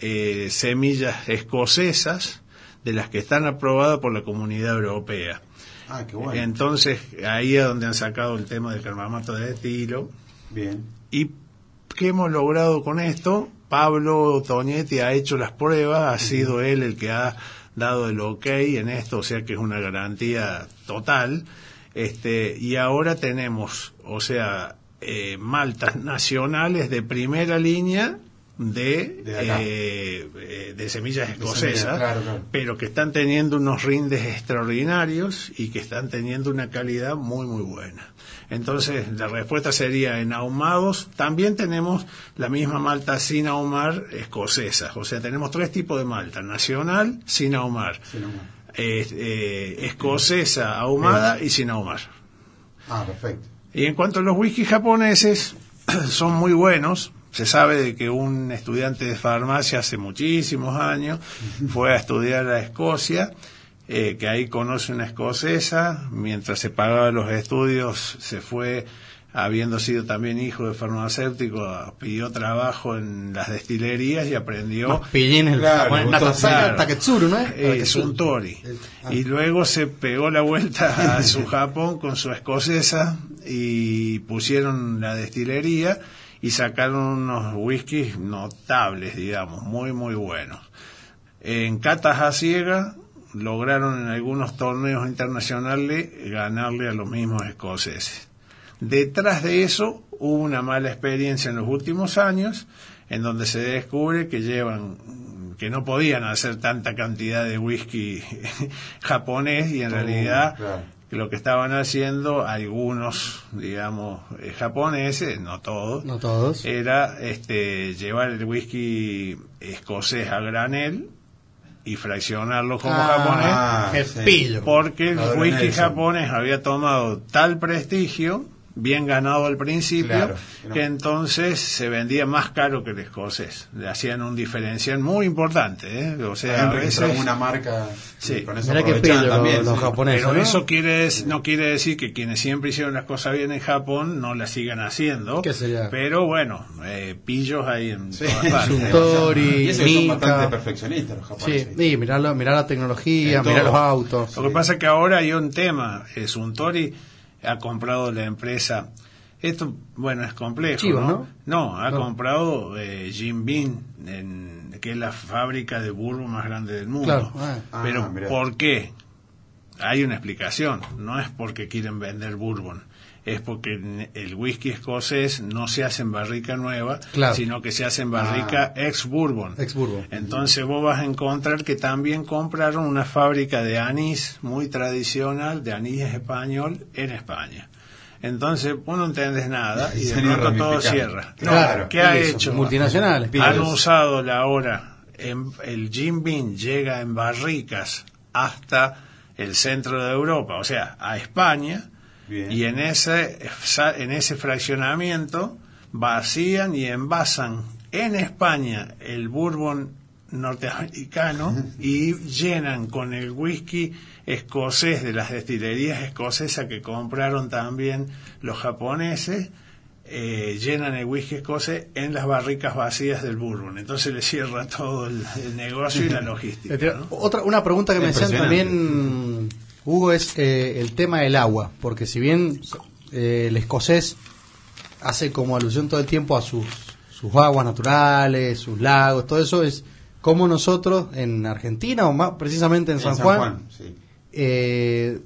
eh, semillas escocesas de las que están aprobadas por la comunidad europea. Ah, qué bueno. Entonces, ahí es donde han sacado el tema del carbamato de estilo. Bien. ¿Y qué hemos logrado con esto? Pablo Toñetti ha hecho las pruebas, ha sido él el que ha dado el ok en esto, o sea que es una garantía total. Este, y ahora tenemos, o sea, eh, maltas nacionales de primera línea de, De eh, eh, de semillas semillas, escocesas, claro, claro. pero que están teniendo unos rindes extraordinarios y que están teniendo una calidad muy, muy buena. Entonces, la respuesta sería en ahumados. También tenemos la misma malta sin ahumar escocesa. O sea, tenemos tres tipos de malta. Nacional, sin ahumar. Eh, eh, escocesa, ahumada y sin ahumar. Ah, perfecto. Y en cuanto a los whisky japoneses, son muy buenos. Se sabe de que un estudiante de farmacia hace muchísimos años fue a estudiar a Escocia, eh, que ahí conoce una escocesa, mientras se pagaba los estudios se fue, habiendo sido también hijo de farmacéutico, pidió trabajo en las destilerías y aprendió Pillín el Claro, Natasaka claro. Taketsuru, ¿no es? eh, ah. Y luego se pegó la vuelta a su Japón con su escocesa y pusieron la destilería y sacaron unos whiskies notables, digamos, muy, muy buenos. En catas a ciega lograron en algunos torneos internacionales ganarle a los mismos escoceses. Detrás de eso hubo una mala experiencia en los últimos años, en donde se descubre que llevan, que no podían hacer tanta cantidad de whisky japonés y en realidad claro. Lo que estaban haciendo algunos, digamos, eh, japoneses, no todos, No todos. era este llevar el whisky escocés a granel y fraccionarlo como Ah, japonés Ah, sí. porque el whisky Nelson. japonés había tomado tal prestigio, bien ganado al principio, Claro, que que, entonces se vendía más caro que el escocés. Le hacían un diferencial muy importante, ¿eh? O sea, a veces... una marca Sí. con eso Mirá pillo también. los, los sí. japoneses. Pero ¿no? eso quiere, no quiere decir que quienes siempre hicieron las cosas bien en Japón no las sigan haciendo. ¿Qué sería? Pero bueno, eh, pillos hay en Sí. todas partes. Suntory, Y que son bastante perfeccionistas los Sí, japoneses. y mirar, la- tecnología, todo. los autos. Lo que pasa es que ahora hay un tema. Eh, Suntory ha comprado la empresa. Esto, bueno, es complejo. Chivas, ¿no? ¿no? ha No. comprado eh, Jim Beam, en- que es la fábrica de bourbon más grande del mundo. Claro, ah. Ah, Pero, mirá. ¿por qué? Hay una explicación. No es porque quieren vender bourbon. Es porque el whisky escocés no se hace en barrica nueva, Claro. sino que se hace en barrica ex bourbon. Ex Bourbon. Entonces vos vas a encontrar que también compraron una fábrica de anís muy tradicional, de anís español, en España. Entonces vos no entendés nada y de pronto todo cierra. Claro, ¿Qué ha Eso, hecho? Multinacionales. Han usado la hora, en- el Jim Beam llega en barricas hasta el centro de Europa, o sea, a España, Bien. y en ese, en ese fraccionamiento vacían y envasan en España el bourbon norteamericano y llenan con el whisky escocés de las destilerías escocesas que compraron también los japoneses eh, llenan el whisky escocés en las barricas vacías del bourbon entonces le cierra todo el, el negocio y la logística ¿no? Otra, una pregunta que me hacían también, Hugo, es eh, el tema del agua. Porque si bien eh, el escocés hace como alusión todo el tiempo a sus, sus aguas naturales, sus lagos, todo eso, es como nosotros en Argentina o más precisamente en, En San, San Juan, Juan, sí. eh,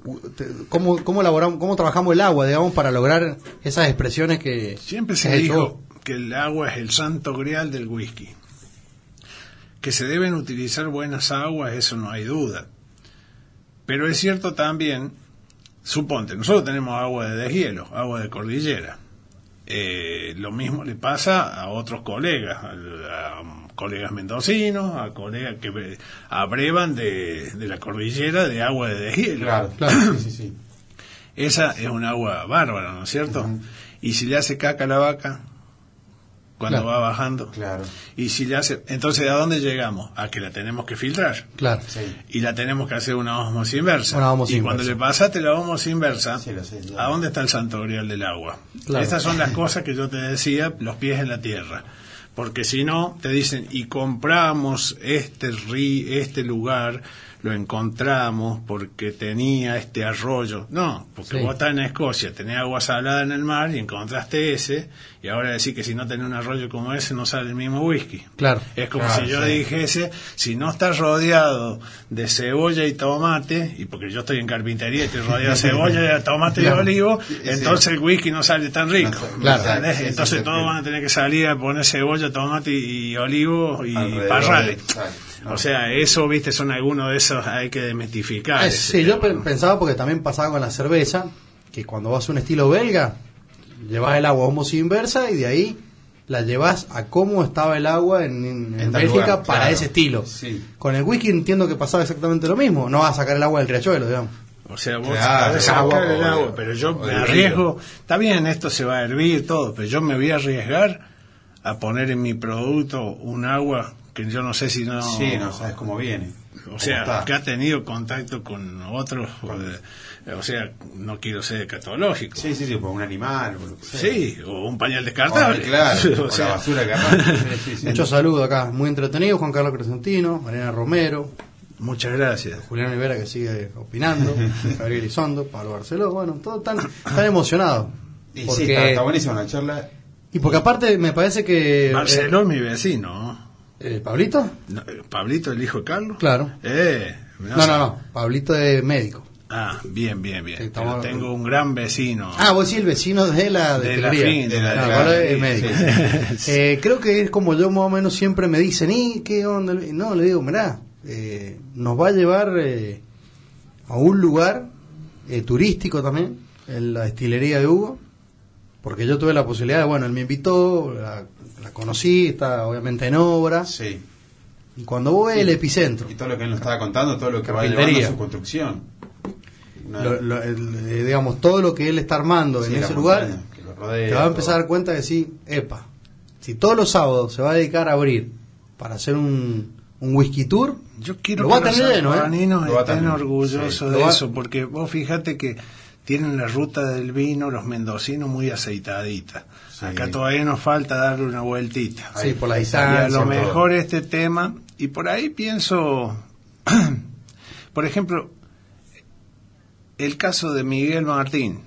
¿cómo, cómo elaboramos, cómo trabajamos el agua, digamos, para lograr esas expresiones que Siempre se dijo que el agua es el santo grial del whisky. Que se deben utilizar buenas aguas, eso no hay duda. Pero es cierto también, suponte, nosotros tenemos agua de deshielo, agua de cordillera. Eh, lo mismo le pasa a otros colegas, a, a colegas mendocinos, a colegas que abrevan de, de la cordillera de agua de deshielo. Claro, Claro. Sí, sí, sí. Esa es un agua bárbara, ¿no es cierto? Y si le hace caca a la vaca, cuando Claro. va bajando. Claro. Y si le hace, entonces ¿a dónde llegamos? A que la tenemos que filtrar. Claro. Sí. Y la tenemos que hacer una osmosis inversa. Una osmosis y cuando le pasaste la osmosis inversa, Sí, lo sé, ya. ¿a dónde está el santo grial del agua? Claro. Estas son las cosas que yo te decía, los pies en la tierra. Porque si no, te dicen, y compramos este, ri, este lugar, lo encontramos porque tenía este arroyo. No, porque Sí. vos estás en Escocia, tenés agua salada en el mar y encontraste ese, y ahora decís que si no tenés un arroyo como ese no sale el mismo whisky. Claro. Es como Claro, si yo sí. dijese, si no estás rodeado de cebolla y tomate, y porque yo estoy en carpintería y estoy rodeado de cebolla, tomate Claro. y olivo, entonces el whisky no sale tan rico. No, Claro. ¿entendés? Sí, sí, entonces sí, todos sí. van a tener que salir a poner cebolla, tomate y, y olivo y parrales. O sea, eso, viste, son algunos de esos, hay que desmitificar. Ese sí, yo tema, pe- ¿no? pensaba porque también pasaba con la cerveza, que cuando vas a un estilo belga, llevas el agua a homos inversa y de ahí la llevas a cómo estaba el agua en, Bélgica lugar, para claro. ese estilo. Sí. Con el whisky entiendo que pasaba exactamente lo mismo. No vas a sacar el agua del riachuelo, digamos. O sea, vos Claro, agua, sacar el agua, pero yo me arriesgo. Está bien, esto se va a hervir todo, pero yo me voy a arriesgar a poner en mi producto un agua que yo no sé si no. Sí, no sabes cómo viene. O sea, está. que ha tenido contacto con otros. eh, o sea, no quiero ser catológico. Sí, sí, sí, por un animal. Por lo que sea. Sí, o un pañal descartable. Claro, o sea, la basura que. Sí, sí, sí. Muchos saludos acá, muy entretenido, Juan Carlos Crescentino, Mariana Romero, Muchas gracias. Julián Rivera que sigue opinando, Gabriel Isondo, Pablo Barceló, bueno, todos están, están emocionados. Y sí, está, está buenísima la charla. Y porque aparte me parece que... Marcelo es mi vecino. Eh, ¿Pablito? No, eh, Pablito, el hijo de Carlos. Claro. Eh, No, no, no, Pablito es médico. Ah, bien, bien, bien. Sí, Pero estamos- tengo un gran vecino. Ah, vos sí, el vecino de la De la fin, de la- No, la- es sí, médico. sí. Eh, creo que es como yo más o menos siempre me dicen, ¿y qué onda? No, le digo, mirá, eh, nos va a llevar eh, a un lugar eh, turístico también, en la destilería de Hugo, porque yo tuve la posibilidad de, bueno, él me invitó, la, la conocí, está obviamente en obra, Sí. y cuando vos ves el epicentro, Y todo lo que él nos estaba contando, todo lo que va llevando a su construcción. Una- lo- lo- el, eh, digamos, todo lo que él está armando sí, en ese lugar, montaña que lo rodea, te vas a empezar a dar cuenta que sí, epa, si todos los sábados se va a dedicar a abrir para hacer un, un whisky tour, Yo quiero Lo va a los tener lleno, ¿eh? sanjuaninos Lo va a estén tener, orgullosos sí. de va- eso, porque vos fíjate que tienen la ruta del vino, los mendocinos, muy aceitadita. Sí. Acá todavía nos falta darle una vueltita. sí, por la Y a distancia, lo todo. mejor este tema, y por ahí pienso, por ejemplo, el caso de Miguel Martín,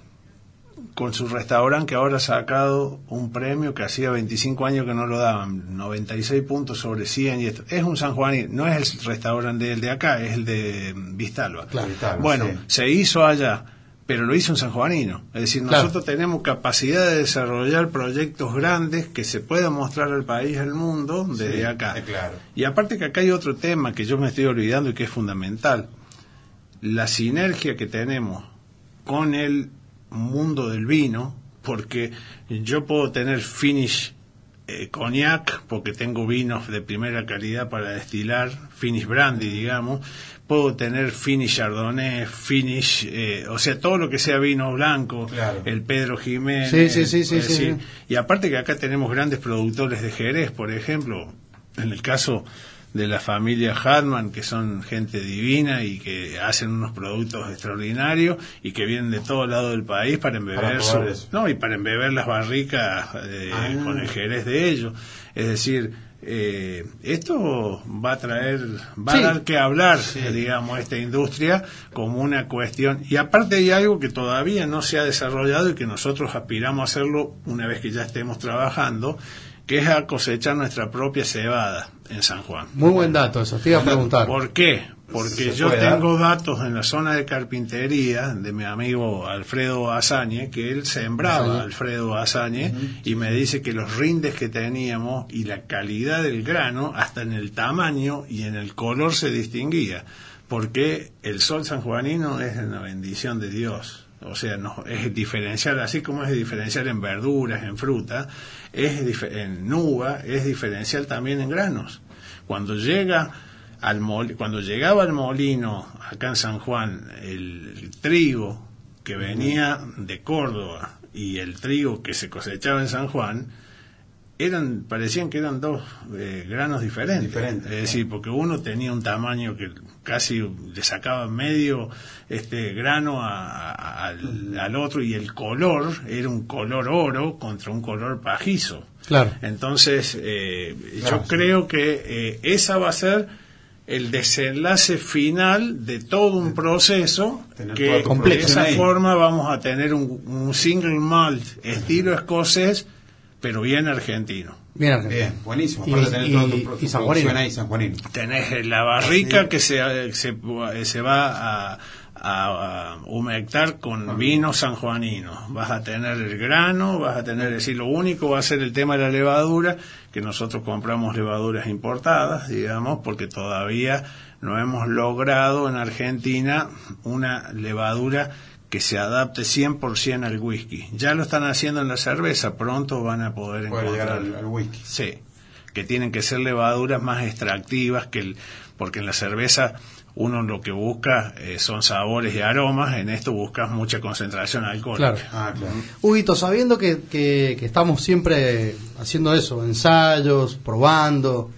con su restaurante que ahora ha sacado un premio que hacía 25 años que no lo daban, 96 puntos sobre 100 y esto. Es un San Juanín, no es el restaurante del de acá, es el de Vistalba. Claro. Bueno, sí. se hizo allá, pero lo hizo un sanjuanino. Es decir, Claro. nosotros tenemos capacidad de desarrollar proyectos grandes que se puedan mostrar al país, al mundo, desde Sí, acá. claro. Y aparte que acá hay otro tema que yo me estoy olvidando y que es fundamental. La sinergia que tenemos con el mundo del vino, porque yo puedo tener finish eh, cognac, porque tengo vinos de primera calidad para destilar, finish brandy, digamos, puedo tener finish chardonnay, finish, eh, o sea, todo lo que sea vino blanco, Claro. el Pedro Jiménez. Sí, sí, sí, decir, sí. y aparte que acá tenemos grandes productores de Jerez, por ejemplo, en el caso de la familia Hartman, que son gente divina y que hacen unos productos extraordinarios y que vienen de todo lado del país para embeber Para su- no y para embeber las barricas eh, Ah. con el Jerez de ellos. Es decir, eh, esto va a traer, va Sí. a dar que hablar, Sí. digamos, esta industria como una cuestión. Y aparte hay algo que todavía no se ha desarrollado y que nosotros aspiramos a hacerlo una vez que ya estemos trabajando, que es a cosechar nuestra propia cebada en San Juan. Muy buen dato eso, te iba a preguntar. ¿Por qué? Porque ¿Se yo tengo datos en la zona de carpintería de mi amigo Alfredo Azañe, que él sembraba Azañe. Alfredo Azañe, y me dice que los rindes que teníamos y la calidad del grano, hasta en el tamaño y en el color se distinguía, porque el sol sanjuanino es una bendición de Dios. O sea, no, es diferencial, así como es diferencial en verduras, en fruta, es en uva, es diferencial también en granos. Cuando llega al mol- cuando llegaba al molino acá en San Juan el, el trigo que venía de Córdoba y el trigo que se cosechaba en San Juan eran parecían que eran dos eh, granos diferentes. Diferentes, es decir, porque uno tenía un tamaño que casi le sacaba medio este grano a- a- al, al otro y el color era un color oro contra un color pajizo. Claro. Entonces, eh, Claro, yo sí. creo que eh, esa va a ser el desenlace final de todo un proceso Tener que de esa ahí. forma vamos a tener un, un single malt estilo escocés, pero bien argentino. Bien, Argentina. Bien, buenísimo. Y- Aparte de tener y- toda tu, y tu San ahí, San Juanino. Tenés la barrica que se, se, se va a, a- a humectar con vino sanjuanino. Vas a tener el grano, vas a tener, es decir, lo único va a ser el tema de la levadura, que nosotros compramos levaduras importadas, digamos, porque todavía no hemos logrado en Argentina una levadura que se adapte 100% al whisky. Ya lo están haciendo en la cerveza, pronto van a poder encontrar. al, al whisky. Sí, que tienen que ser levaduras más extractivas que el, porque en la cerveza uno lo que busca eh, son sabores y aromas, en esto buscas mucha concentración alcohólica. Claro. Ah, claro. Huguito, sabiendo que, que- que estamos siempre haciendo eso, ensayos, probando,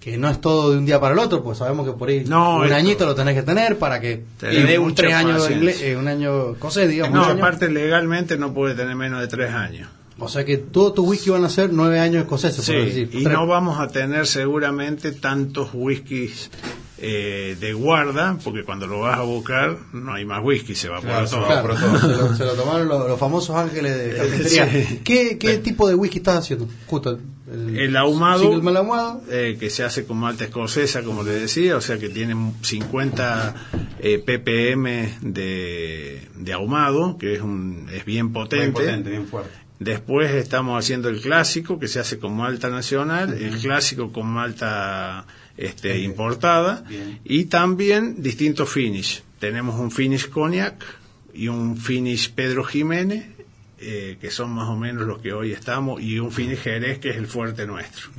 que no es todo de un día para el otro, pues sabemos que por ahí Mm. No, un esto- añito lo tenés que tener para que te dé un tres años eh, un año escocés, digamos. No, aparte legalmente no puede tener menos de tres años. O sea que todos tus whisky van a ser nueve años escoceses, Sí, por decir. y Tres- no vamos a tener seguramente tantos whiskies eh, de guarda, porque cuando lo vas a buscar no hay más whisky, se va Claro, todo. Claro, todo. se, lo, se lo tomaron los, los famosos ángeles de cafetería. Sí. ¿Qué, qué tipo de whisky estás haciendo? Justo el, El ahumado, malt ahumado. eh, que se hace con malta escocesa, como le decía, o sea que tiene 50 eh, ppm de, de ahumado, que es, un, es bien potente. Bien potente, bien fuerte. Después estamos haciendo el clásico, que se hace con malta nacional, el clásico con malta este, importada, Bien. y también distintos finish. Tenemos un finish cognac y un finish Pedro Jiménez, eh, que son más o menos los que hoy estamos, y un finish Jerez, que es el fuerte nuestro.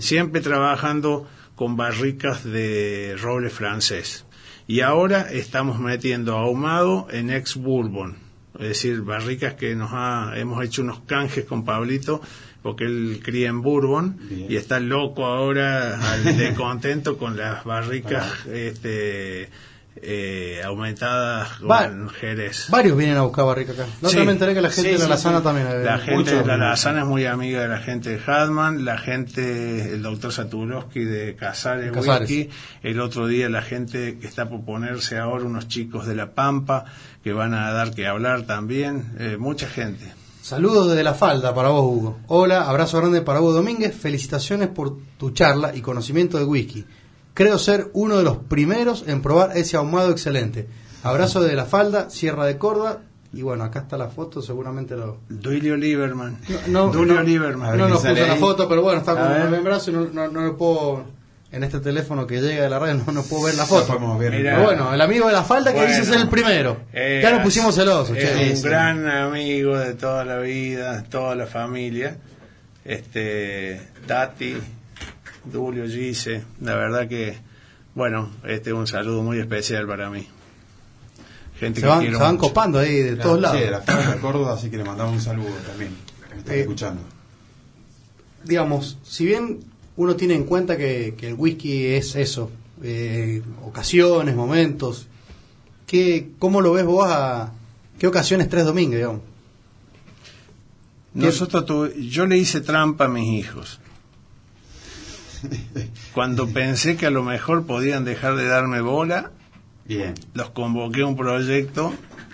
Siempre trabajando con barricas de roble francés. Y ahora estamos metiendo ahumado en ex bourbon. Es decir, barricas que nos ha, hemos hecho unos canjes con Pablito, porque él cría en bourbon Bien. y está loco ahora al de contento con las barricas este, eh, aumentadas con Jerez. Varios vienen a buscar barrica acá. No Sí. me enteré que la gente Sí, de la Lazana sí. también. La gente de la Lazana es muy amiga de la gente de Hadman, la gente, el doctor Satulowski de Casares, Casares. Whisky, el otro día la gente que está por ponerse ahora, unos chicos de La Pampa, que van a dar que hablar también, eh, mucha gente. Saludos desde la falda para vos, Hugo. Hola, abrazo grande para Hugo Domínguez. Felicitaciones por tu charla y conocimiento de whisky. Creo ser uno de los primeros en probar ese ahumado excelente. Abrazo desde la falda, Sierra de Córdoba. Y bueno, acá está la foto, seguramente lo. Duilio Lieberman. No, no, Duilio no, Lieberman. no nos puso la foto, pero bueno, está con el brazo y no, no, no lo puedo. En este teléfono que llega de la red no, no puedo ver la foto. ver. Pero bueno, el amigo de la falda que Bueno. dice ser el primero. Eh, ya nos pusimos celosos, Es che. un sí. gran amigo de toda la vida, toda la familia. Este, Tati, Dulio, Gise, la verdad que, bueno, este es un saludo muy especial para mí. Gente Se que van, quiero se van mucho. copando ahí de Claro, todos lados. Sí, de la de Córdoba, así que le mandamos un saludo también. Me están Eh, escuchando. digamos, si bien uno tiene en cuenta que, que el whisky es eso, eh, ocasiones, momentos, ¿qué, ¿cómo lo ves vos a qué ocasiones tres domingos, digamos? Nosotros tuve- yo le hice trampa a mis hijos. Cuando pensé que a lo mejor podían dejar de darme bola, Bien. los convoqué a un proyecto,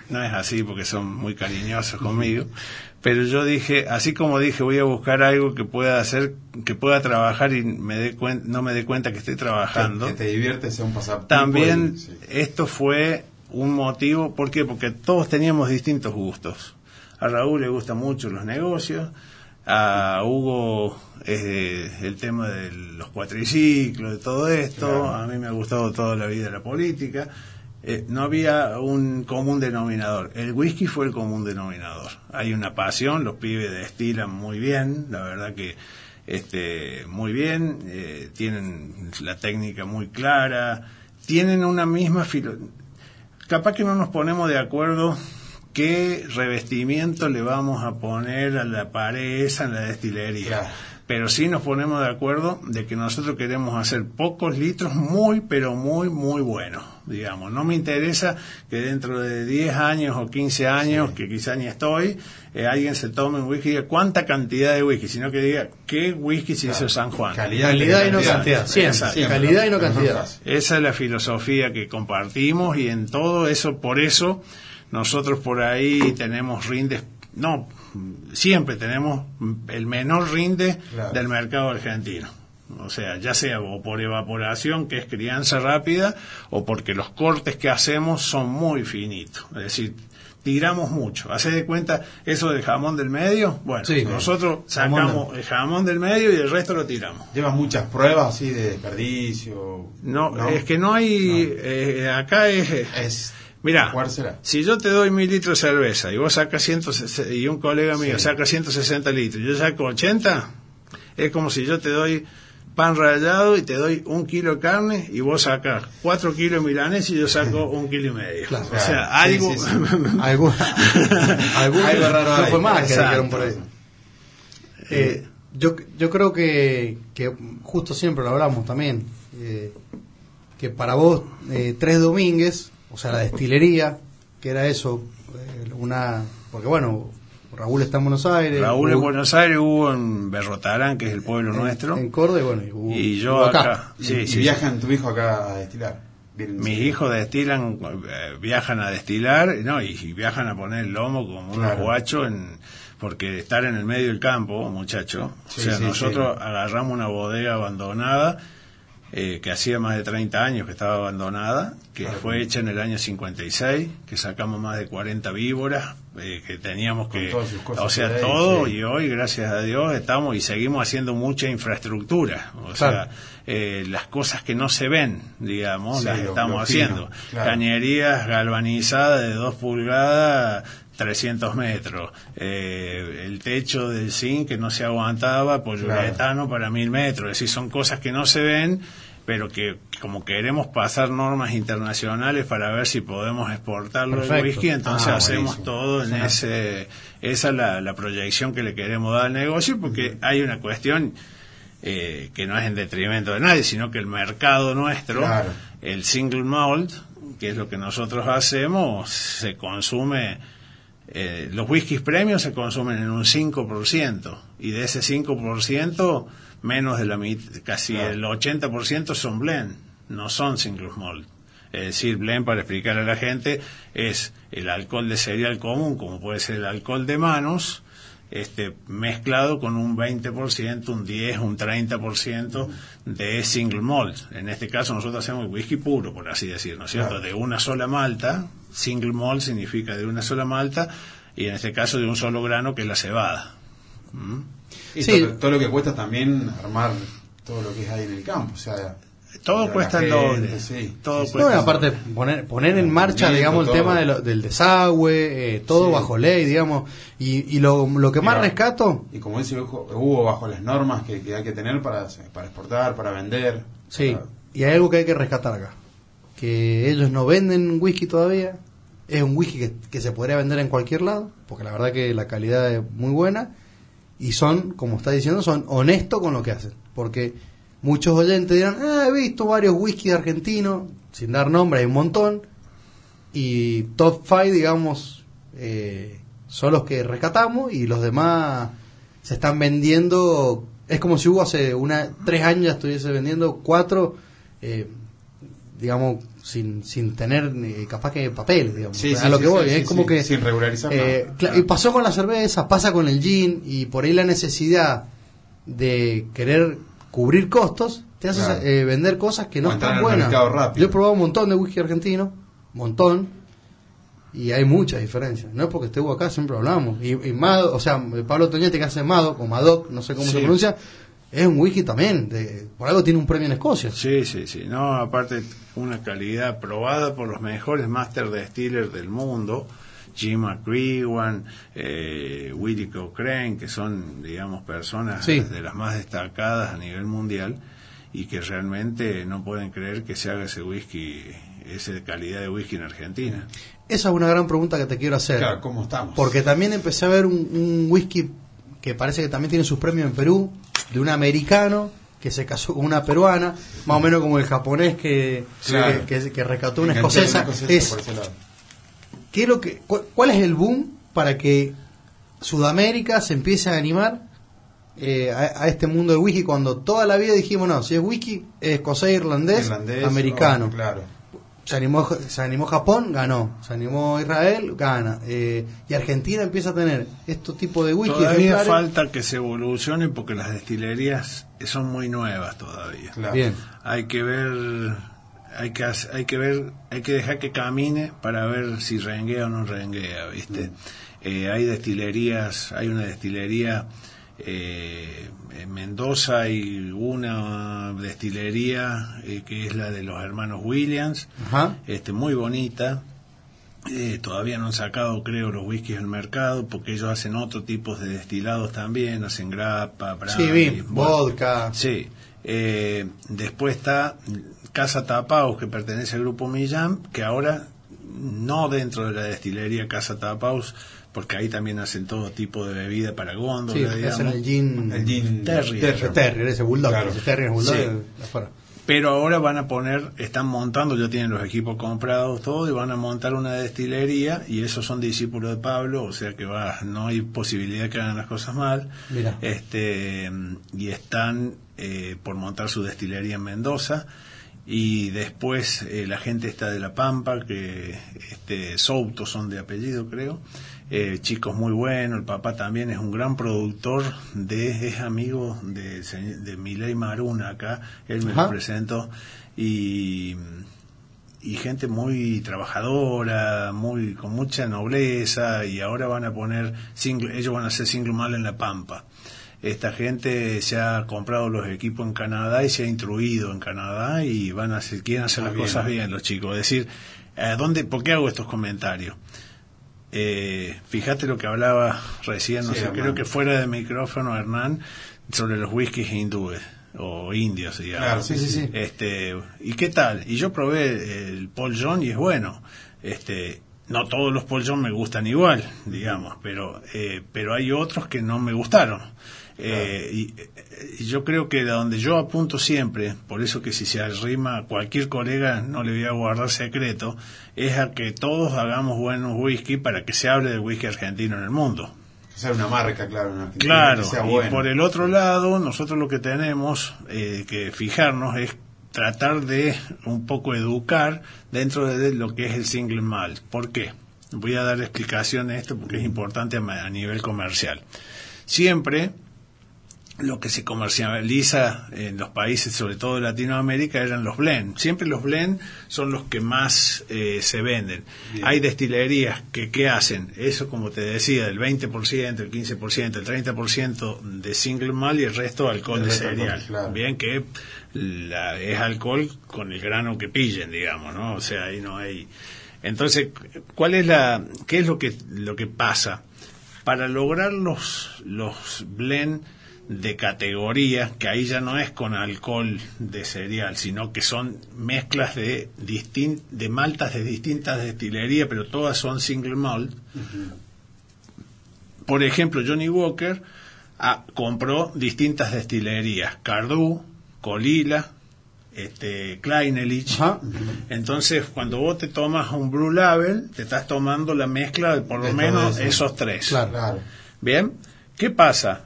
no es así porque son muy cariñosos conmigo, pero yo dije, así como dije, voy a buscar algo que pueda hacer, que pueda trabajar y me dé cuen- no me dé cuenta que estoy trabajando. Que, que te diviertes, sea un pasatiempo. También sí. esto fue un motivo, ¿por qué? Porque todos teníamos distintos gustos. A Raúl le gustan mucho los negocios, a Hugo eh, el tema de los cuatriciclos, de todo esto, Claro. a mí me ha gustado toda la vida la política. Eh, no había un común denominador. El whisky fue el común denominador. Hay una pasión, los pibes destilan muy bien, la verdad que este muy bien, eh, tienen la técnica muy clara, tienen una misma filo capaz que no nos ponemos de acuerdo qué revestimiento le vamos a poner a la pared esa en la destilería. Claro. Pero sí nos ponemos de acuerdo de que nosotros queremos hacer pocos litros muy, pero muy, muy buenos. Digamos. No me interesa que dentro de 10 años o 15 años, que quizá ni estoy, eh, alguien se tome un whisky y diga cuánta cantidad de whisky, sino que diga qué whisky se hizo San Juan. Calidad, Calidad y no cantidad. Calidad y no cantidad. Esa es la filosofía que compartimos y en todo eso, por eso, nosotros por ahí tenemos rindes, no, siempre tenemos el menor rinde Claro. del mercado argentino. O sea, ya sea o por evaporación, que es crianza rápida, o porque los cortes que hacemos son muy finitos. Es decir, tiramos mucho. Hace de cuenta eso del jamón del medio. Bueno, Sí. nosotros Jamón sacamos el jamón del medio y el resto lo tiramos. Llevas muchas pruebas así de desperdicio. No, es que no hay. eh, acá es. Es. Mira, si yo te doy mil litros de cerveza y vos sacas 160 y un colega mío Sí. saca 160 litros y yo saco 80, es como si yo te doy pan rallado y te doy un kilo de carne y vos sacas cuatro kilos de milanés y yo saco un kilo y medio. Claro. o sea, algo... sí, sí. Algún, algún- Algo raro no fue más que por ahí. Eh, yo, yo creo que, que justo siempre lo hablamos también, eh, que para vos eh, tres domínguez, o sea, la destilería, que era eso, eh, una... Porque bueno, Raúl está en Buenos Aires. Raúl en Buenos Aires, hubo en Berrotarán, que es el pueblo en- nuestro, En Córdoba, y bueno, y, Hugo- y yo Hugo acá. Y, Sí, y sí, viajan tu hijo acá a destilar. Vienen- Mis hijos destilan, eh, viajan a destilar, no, y, y viajan a poner el lomo como unos Claro. guachos, en, porque estar en el medio del campo, muchacho. Sí, o sea, sí, nosotros sí. agarramos una bodega abandonada, eh, que hacía más de 30 años que estaba abandonada, que Claro. fue hecha en el año 56, que sacamos más de 40 víboras, eh, que teníamos que... O sea, todo, sí. y hoy, gracias a Dios, estamos y seguimos haciendo mucha infraestructura. O Claro. sea, eh, las cosas que no se ven, digamos, Sí, las estamos lo haciendo. claro. Cañerías galvanizadas de 2 pulgadas, 300 metros. Eh, el techo del zinc que no se aguantaba, poliuretano para 1000 metros. Es decir, son cosas que no se ven, pero que como queremos pasar normas internacionales para ver si podemos exportarlo el Perfecto. whisky, entonces Ah, hacemos buenísimo. todo en ese... Esa es la, la proyección que le queremos dar al negocio, porque hay una cuestión eh, que no es en detrimento de nadie, sino que el mercado nuestro, Claro. el single malt, que es lo que nosotros hacemos, se consume, eh, los whiskies premios se consumen en un 5%, y de ese 5%, menos de la mitad, casi Claro. el 80% son blend, no son single malt. Es decir, blend, para explicar a la gente, es el alcohol de cereal común, como puede ser el alcohol de manos, este, mezclado con un 20%, un 10, un 30% de single malt. En este caso nosotros hacemos whisky puro, por así decirlo, ¿no es cierto? Claro. De una sola malta, single malt significa de una sola malta, y en este caso de un solo grano que es la cebada. ¿Mm? Y Sí. todo, todo lo que cuesta también armar todo lo que es ahí en el campo. O sea, Todo cuesta el doble. sí. Todo Sí. No, aparte poner, poner en marcha, digamos, el todo. tema de lo- del desagüe, eh, todo Sí. bajo ley, digamos. Y, y lo, lo que más Mira, rescato, Y como dice Hugo, Hugo, bajo las normas que, que hay que tener para, para exportar, para vender. sí, para- y hay algo que hay que rescatar acá. Que ellos no venden whisky todavía. Es un whisky que, que se podría vender en cualquier lado, porque la verdad que la calidad es muy buena. Y son, como está diciendo, son honestos con lo que hacen. Porque muchos oyentes dirán, ah, he visto varios whisky argentinos, sin dar nombre, hay un montón. Y top 5, digamos, eh, son los que rescatamos y los demás se están vendiendo. Es como si Hugo hace una, tres años ya estuviese vendiendo cuatro, eh, digamos, sin, sin tener eh, capaz que papeles, digamos. Sí, a sí, lo sí, que voy, sí, es sí, como que. sin regularizar eh, nada. cla- Claro. Y pasó con la cerveza, pasa con el gin, y por ahí la necesidad de querer cubrir costos te hace Claro. eh, vender cosas que no están buenas. Yo he probado un montón de whisky argentino, montón, y hay muchas diferencias. No es porque esté Hugo acá, siempre hablamos. Y, y Mado, o sea, Pablo Toñete que hace Madoc, o Madoc, no sé cómo se pronuncia, es un whisky también. De, por algo tiene un premio en Escocia. Sí, sí, sí. No, aparte, una calidad probada por los mejores master distillers del mundo. Jim McCrewan, eh, Willie Cochrane, que son, digamos, personas Sí. de las más destacadas a nivel mundial y que realmente no pueden creer que se haga ese whisky, esa calidad de whisky en Argentina. Esa es una gran pregunta que te quiero hacer. Claro, ¿cómo estamos? Porque también empecé a ver un, un whisky que parece que también tiene sus premios en Perú, de un americano, que se casó con una peruana, más o menos como el japonés que, Claro. que, que- que rescató una escocesa. Es. ¿qué es lo que, cu- ¿Cuál es el boom para que Sudamérica se empiece a animar eh, a, a este mundo del whisky cuando toda la vida dijimos, no, si es whisky, es escocés, irlandés, Irlandés, americano. claro. Se animó, se animó Japón, ganó. Se animó Israel, gana. Eh, y Argentina empieza a tener estos tipos de whisky. Todavía ejemplares. falta que se evolucione porque las destilerías son muy nuevas todavía. Claro. Bien. Hay que ver, hay que hay que ver, hay que dejar que camine para ver si renguea o no renguea, ¿viste? Eh, hay destilerías, hay una destilería eh, en Mendoza hay una destilería eh, que es la de los hermanos Williams, Ajá. este muy bonita. Eh, todavía no han sacado, creo, los whiskies al mercado porque ellos hacen otro tipo de destilados también, hacen grappa, brandy. Sí, bien. bueno. Vodka. Sí. Después está Casa Tapaus, que pertenece al grupo Millán, que ahora no dentro de la destilería Casa Tapaus, porque ahí también hacen todo tipo de bebida para Sí, góndola, porque hacen el gin. El gin Terrier. Terrier. Terrier, ese bulldog. Claro. Ese Terrier bulldog. Sí. afuera. Pero ahora van a poner, están montando, ya tienen los equipos comprados, todo, y van a montar una destilería, y esos son discípulos de Pablo, o sea que va, no hay posibilidad de que hagan las cosas mal. Mira. Este, y están eh, por montar su destilería en Mendoza, y después eh, la gente está de La Pampa, que este, Souto son de apellido, creo. Eh, chicos muy buenos, el papá también es un gran productor, de, es amigo de, de Miley Maruna acá, él me Ajá. lo presentó, y, y gente muy trabajadora, muy con mucha nobleza, y ahora van a poner, single, ellos van a hacer single mal en La Pampa. Esta gente se ha comprado los equipos en Canadá y se ha instruido en Canadá y van a hacer, quieren hacer Ah, las bien. cosas bien los chicos. Es decir, ¿a ¿dónde, ¿por qué hago estos comentarios? Eh, fíjate lo que hablaba recién, no Sí, sé, Hernán. creo que fuera de micrófono Hernán, sobre los whiskies hindúes o indios, digamos. Claro, sí, sí, sí. Este, ¿y qué tal? Y yo probé el Paul John y es bueno. Este, no todos los Paul John me gustan igual, digamos, pero eh, pero hay otros que no me gustaron. Eh, y, y yo creo que de donde yo apunto siempre, por eso que si se arrima a cualquier colega no le voy a guardar secreto, es a que todos hagamos buenos whisky para que se hable del whisky argentino en el mundo. Que sea una marca, claro. Claro, que sea y buena. por el otro lado, nosotros lo que tenemos eh, que fijarnos es tratar de un poco educar dentro de lo que es el single malt. ¿Por qué? Voy a dar explicación de esto porque es importante a, a nivel comercial. Siempre lo que se comercializa en los países, sobre todo de Latinoamérica, eran los blend. Siempre los blend son los que más eh, se venden. Bien. Hay destilerías que ¿qué hacen? Eso, como te decía, del 20%, el 15%, el 30% de single malt y el resto alcohol El de resto cereal. alcohol, claro. Bien, que la- es alcohol con el grano que pillen, digamos, ¿no? O sea, ahí no hay... Entonces, ¿cuál es la, qué es lo que, lo que pasa? Para lograr los, los blend de categoría, que ahí ya no es con alcohol de cereal, sino que son mezclas de, distin- de maltas de distintas destilerías, pero todas son single malt. Por ejemplo, Johnny Walker ah, compró distintas destilerías, Cardú, Colila, este, Kleinelich. Entonces, cuando vos te tomas un Blue Label, te estás tomando la mezcla de por lo De menos esos tres. Claro. Claro. Bien, ¿qué pasa?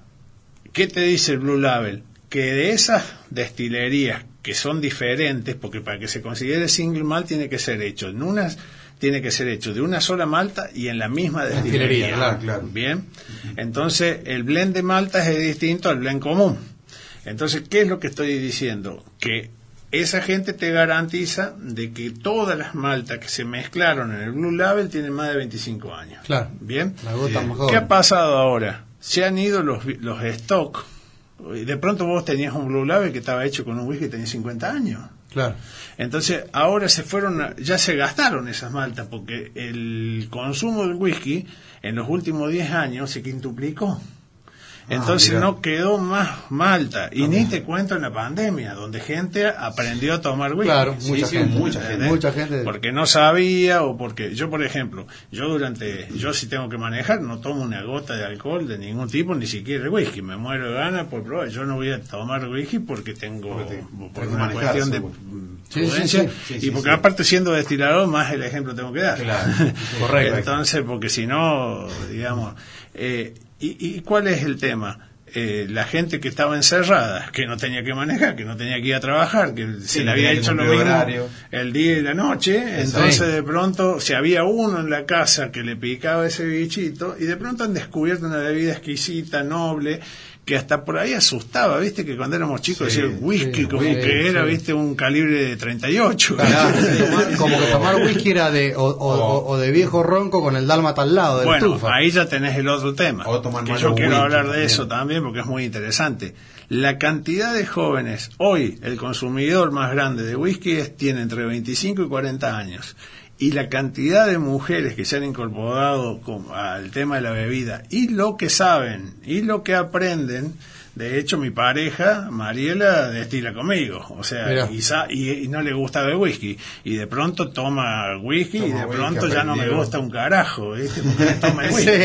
¿Qué te dice el Blue Label? Que de esas destilerías que son diferentes, porque para que se considere single malt tiene que ser hecho en unas tiene que ser hecho de una sola malta y en la misma destilería. Destilería, claro, claro. Bien, entonces el blend de maltas es distinto al blend común. Entonces, ¿qué es lo que estoy diciendo? Que esa gente te garantiza de que todas las maltas que se mezclaron en el Blue Label tienen más de 25 años. Claro. Bien. La gota. ¿Qué ha pasado ahora? Se han ido los, los stock. De pronto vos tenías un Blue Label que estaba hecho con un whisky que tenía 50 años. Claro. Entonces, ahora se fueron, a- ya se gastaron esas maltas porque el consumo del whisky en los últimos 10 años se quintuplicó. Entonces no quedó más Malta. Y ni te cuento en la pandemia, donde gente aprendió a tomar whisky. Claro, Sí, mucha sí, gente. mucha gente. Mucha gente. Porque no sabía o porque yo, por ejemplo, yo durante, yo si tengo que manejar, no tomo una gota de alcohol de ningún tipo, ni siquiera whisky. Me muero de ganas por probar. Yo no voy a tomar whisky porque tengo, Porque te- por una manejar, cuestión de seguro. mm, prudencia. sí, y porque aparte siendo destilador, más el ejemplo tengo que dar. Claro, correcto. Entonces, porque si no, digamos, eh, y, ¿y cuál es el tema? Eh, la gente que estaba encerrada, que no tenía que manejar, que no tenía que ir a trabajar, que se le había hecho lo mismo horario. el día y la noche, entonces de pronto, si había uno en la casa que le picaba ese bichito, y de pronto han descubierto una bebida exquisita, noble, que hasta por ahí asustaba, viste, que cuando éramos chicos Sí, decían whisky, sí, como sí, que era, sí. viste, un calibre de 38. Claro, tomar- como que tomar whisky era de o, o- o- o de viejo ronco con el dálmata al lado de la Bueno, ahí ya tenés el otro tema. O tomar que yo quiero whisky hablar de también. eso también porque es muy interesante. La cantidad de jóvenes, hoy el consumidor más grande de whisky es, tiene entre 25 y 40 años. Y la cantidad de mujeres que se han incorporado con- al tema de la bebida y lo que saben y lo que aprenden. De hecho, mi pareja, Mariela, destila conmigo. O sea, y, sa- y- y no le gusta el whisky. Y de pronto toma whisky y de whisky, pronto ya no me gusta un carajo. ¿viste? Porque no toma el Sí. whisky.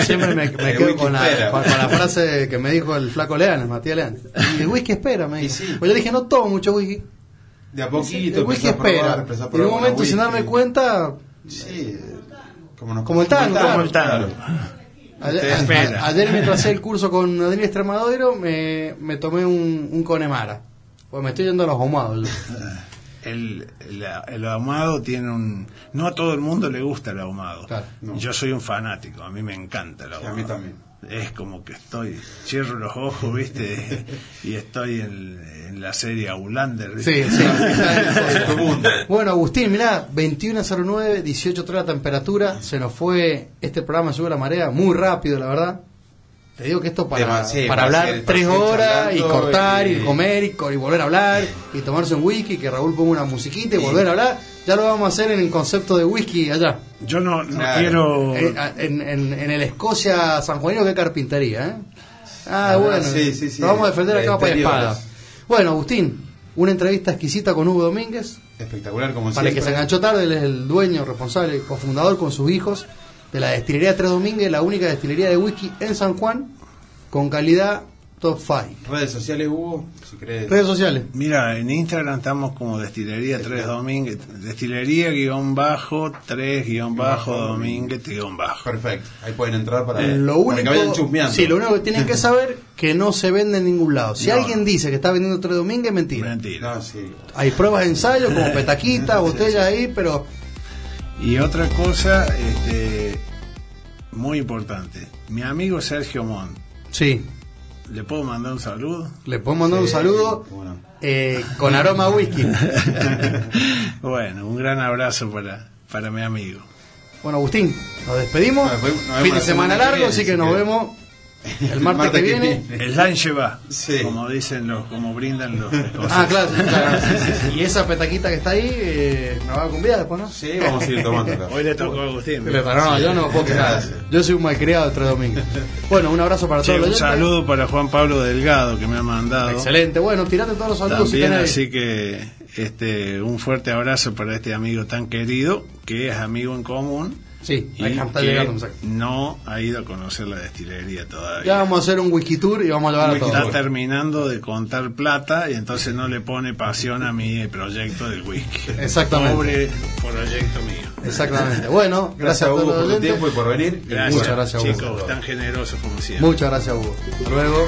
Siempre me, quedo whisky con la, con, la frase que me dijo el flaco Leán, el Matías Leán. Y el whisky espera, me Y dijo. sí. Pues yo le dije, no tomo mucho whisky. De a poquito. el a probar, espera. a en un momento, sin darme cuenta, Sí. Como, nos- Como el tango. Como el tango. ayer, a- ayer mientras hacía el curso con Adrián Extremadero, me, me tomé un, un Conemara. Pues me estoy yendo a los ahumados. El, el, el ahumado tiene un... No a todo el mundo le gusta el ahumado. Claro, no. Yo soy un fanático, a mí me encanta el Sí, a ahumado. mí también. Es como que estoy, cierro los ojos, ¿viste? y estoy en, en la serie Aulander, ¿viste? Sí, sí. Bueno, Agustín, mirá, 21.09, 18 la temperatura. Se nos fue este programa Sube la Marea muy rápido, la verdad. Te digo que esto para, para para hablar tres para horas y cortar y, y- comer y, volver a hablar y tomarse un whisky, que Raúl ponga una musiquita y volver a hablar. Ya lo vamos a hacer en el concepto de whisky allá. Yo no, no Claro. quiero... Eh, En, en, en el Escocia San Juanino, que carpintería, ¿eh? Ah, Ah, bueno. sí, sí, sí. Lo vamos a defender a De capa y espada. Bueno, Agustín, una entrevista exquisita con Hugo Domínguez. Espectacular como Para el que se enganchó tarde, él es el dueño, responsable, cofundador con sus hijos de la destilería Tres Domínguez, la única destilería de whisky en San Juan, con calidad top 5. Redes sociales, Hugo, si crees. Redes sociales. Mira, en Instagram estamos como Destilería 3 Domínguez, Destilería guion bajo 3 guion bajo Domínguez guion bajo. Perfecto. Ahí pueden entrar para, Lo para que vayan único, chusmeando. sí, lo único que tienen que saber que no se vende en ningún lado. Si No, alguien dice que está vendiendo Tres Domínguez, es mentira. Mentira. No, sí. Hay pruebas de ensayo como petaquita, botellas ahí, pero Y otra cosa, este, muy importante, mi amigo Sergio Montt, sí, ¿le puedo mandar un saludo? le podemos mandar un saludo bueno. eh, con aroma a whisky. bueno, un gran abrazo para, para mi amigo. Bueno, Agustín, nos despedimos. Nos vemos- nos vemos fin de semana largo, así que nos que- vemos el martes, que viene. El lunch va, Sí. como dicen los, como brindan los. Ah, claro, claro. Y esa petaquita que está ahí, eh, me va a convidar después, ¿no? Sí, vamos a ir tomando acá. Hoy le tocó a Agustín. Pero no, yo no puedo quejar. Yo soy un malcriado de tres domingos. Bueno, un abrazo para todos un los oyentes. saludo para Juan Pablo Delgado que me ha mandado. Excelente. Bueno, tirate todos los saludos si También, tenés. así que este un fuerte abrazo para este amigo tan querido, que es amigo en común. Sí, y está que llegando. un saco. no ha ido a conocer la destilería todavía. Ya vamos a hacer un whisky tour y vamos a llevar a Whisky todos. Está terminando de contar plata y entonces no le pone pasión a mi proyecto del whisky. Exactamente. Pobre proyecto mío. Exactamente. Bueno, gracias, Gracias, a todos Hugo, los por tu tiempo y por venir. Gracias, Muchas gracias, Hugo. chicos, tan generosos como siempre. Muchas gracias, Hugo. Hasta luego.